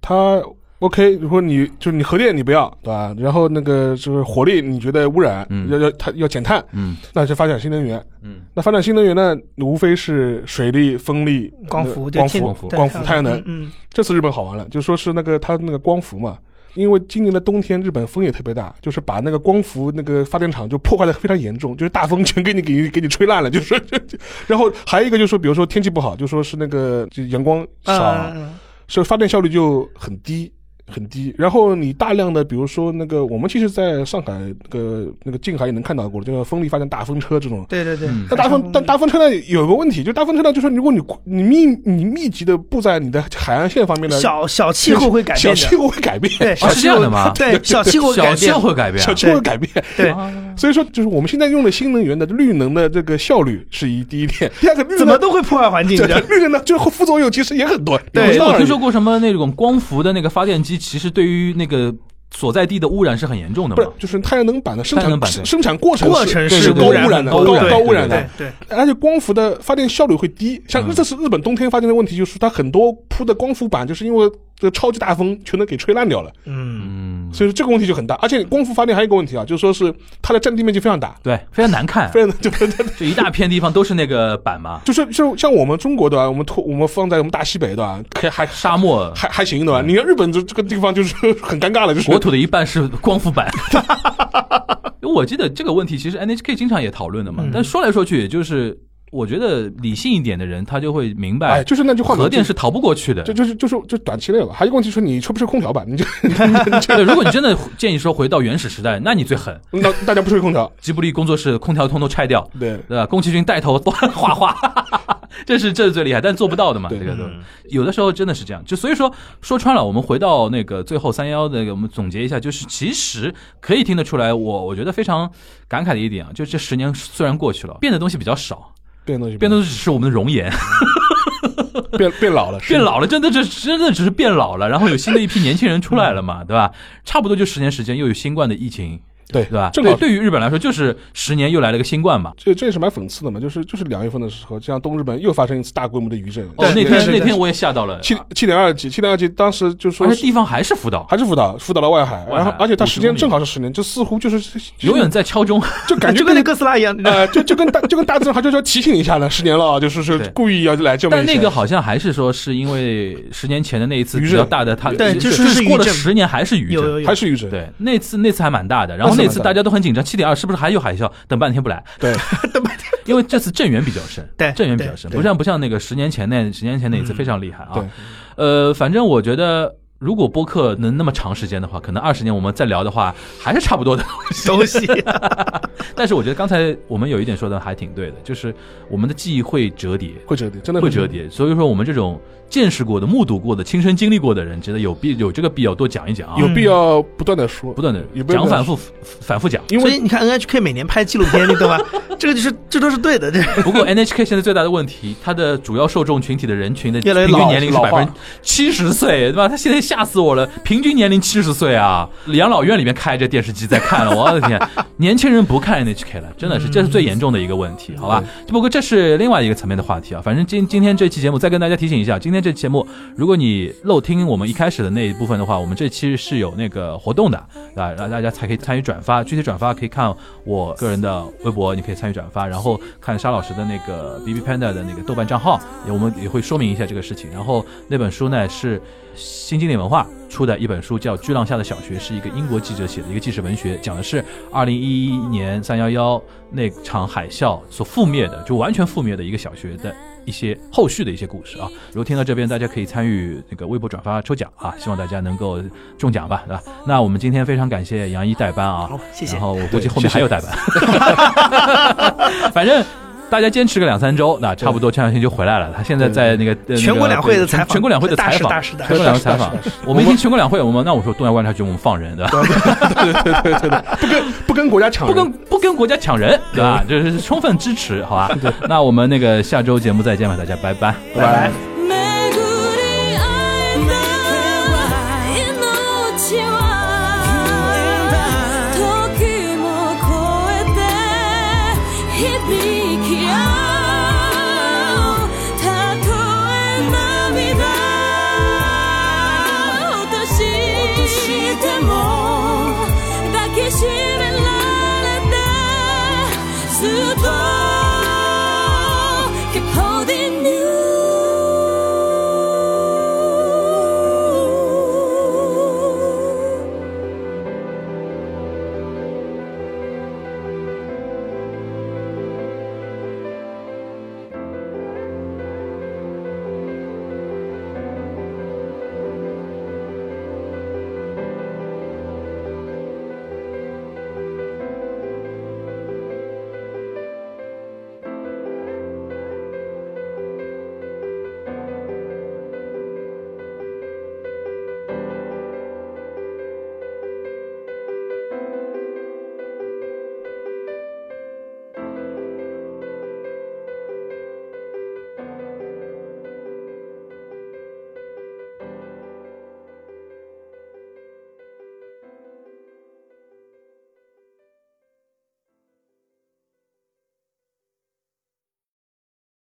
他 OK，如果你就是你核电你不要对吧？然后那个就是火力你觉得污染，嗯要要它要减碳，嗯那就发展新能源。嗯那发展新能源呢，无非是水力、风力、光伏光伏、光伏、太阳能。嗯，这次日本好玩了，就说是那个它那个光伏嘛，因为今年的冬天日本风也特别大，就是把那个光伏那个发电厂就破坏的非常严重，就是大风全给你 (laughs) 给你给你吹烂了，就是。(laughs) 然后还有一个就是说，比如说天气不好，就说是那个就 (laughs) 阳光少，嗯是发电效率就很低。很低，然后你大量的，比如说那个，我们其实在上海那个那个近海也能看到过，就是风力发电大风车这种，对对对。嗯，但大风但大风车呢有个问题，就大风车呢，就是如果你你密你密集的布在你的海岸线方面呢，小小气候会改变，小气候会改变，对，啊小气候是这样的吗？对，小气候会小气改变，会改变啊，小气候会改变。对，啊所以说，就是我们现在用的新能源的绿能的这个效率是一第一点，第二个绿能怎么都会破坏环境，这的。绿能呢，就是副作用其实也很多。对。我听说过什么那种光伏的那个发电机，其实对于那个所在地的污染是很严重的不是，。就是太阳能板的生产能板对生产过程过程是是污染高污染的，高高污染的对。而且光伏的发电效率会低，像嗯这次日本冬天发电的问题，就是它很多铺的光伏板，就是因为这个超级大风全都给吹烂掉了，嗯，嗯，所以说这个问题就很大。而且光伏发电还有一个问题啊，就是说是它的占地面积非常大，对，非常难看，(laughs) 非常就 (laughs) 就一大片地方都是那个板嘛，就是就像我们中国对吧？我们拖我们放在我们大西北的吧？可以还沙漠，还还行对吧？你看日本这这个地方就是很尴尬了，就是国土的一半是光伏板。(laughs) 我记得这个问题，其实 NHK 经常也讨论的嘛嗯，但说来说去，也就是我觉得理性一点的人，他就会明白哎，白，就是那句话，核电是逃不过去的就。就是就是就短期内吧。还有一个问题是你吹不吹空调吧？你就 (laughs) 对，如果你真的建议说回到原始时代，那你最狠，那大家不吹空调，(laughs) 吉卜力工作室空调通通拆掉，对。对吧？宫崎骏带头画画，(laughs) 这是这是最厉害，但做不到的嘛，这对个都嗯有的时候真的是这样。就所以说说穿了，我们回到那个最后三幺那个，我们总结一下，就是其实可以听得出来，我我觉得非常感慨的一点啊，就这十年虽然过去了，变的东西比较少，变东西变的只是我们的容颜。(laughs) 变变老了，变老了，(laughs) 真的这真的只是变老了，然后有新的一批年轻人出来了嘛，(laughs) 对吧？差不多就十年时间，又有新冠的疫情，对对吧？正好对，于日本来说，就是十年又来了个新冠嘛。这这也是蛮讽刺的嘛，就是就是两月份的时候，这样东日本又发生一次大规模的余震。哦，那天那天我也吓到了，七七点二级，七点二级当时就说而且地方还是福岛，还是福岛，福岛的外海，然后而且它时间正好是十年，就似乎就是永远在敲钟。就感觉 (laughs) 就跟那哥斯拉一样，呃，就就跟大就跟大自然，就说提醒一下了，十年了啊，就是是故意要来这么。但那个好像还是说是因为十年前的那一次比余震较大的，它对就就是是过了十年还是余震。还是余震，对，那次那次还蛮大的，然后那次大家都很紧张，七点二是不是还有海啸？等半天不来，对，(laughs) 等半天因为这次震源比较深，对震源比较深，不像不像那个十年前那十年前那一次嗯非常厉害啊。对呃，反正我觉得。如果播客能那么长时间的话，可能二十年我们再聊的话，还是差不多的。东西。(laughs) 但是我觉得刚才我们有一点说的还挺对的，就是我们的记忆会折叠，会折叠，真的会折叠。所以说我们这种见识过的、目睹过的、亲身经历过的人，觉得有必有这个必要多讲一讲啊，有必要不断的说，不断的讲反复反复讲。因为以你看 NHK 每年拍纪录片，你懂吧？(laughs) 这个就是这都是对的，这不过 NHK 现在最大的问题，它的主要受众群体的人群的越来越平均年龄是百分之七十岁，对吧？他现在吓死我了，平均年龄七十岁啊！养老院里面开着电视机在看了，我的天，(laughs) 年轻人不看 NHK 了，真的是，这是最严重的一个问题，好吧？不过这是另外一个层面的话题啊。反正今今天这期节目再跟大家提醒一下，今天这期节目，如果你漏听我们一开始的那一部分的话，我们这期是有那个活动的啊，让大家才可以参与转发。具体转发可以看我个人的微博，你可以参与转发，然后看沙老师的那个 B B Panda 的那个豆瓣账号，我们也会说明一下这个事情。然后那本书呢是新经典文化出的一本书，叫《巨浪下的小学》，是一个英国记者写的一个纪实文学，讲的是二零一一年三幺幺那场海啸所覆灭的，就完全覆灭的一个小学的。一些后续的一些故事啊，如果听到这边，大家可以参与那个微博转发抽奖啊，希望大家能够中奖吧，对吧？那我们今天非常感谢杨一代班啊，好谢谢然后我估计后面还有代班，(laughs) 反正。大家坚持个两三周，那差不多陈小青就回来了。他现在在那个呃全国两会的采访全国两会的采访，全国两会采访。我们一听全国两会，我们那我说东亚观察局我们放人对吧对对对对？不跟不跟国家抢，不跟不跟国家抢人，对吧？就是充分支持，好吧？那我们那个下周节目再见吧，大家拜拜。拜拜。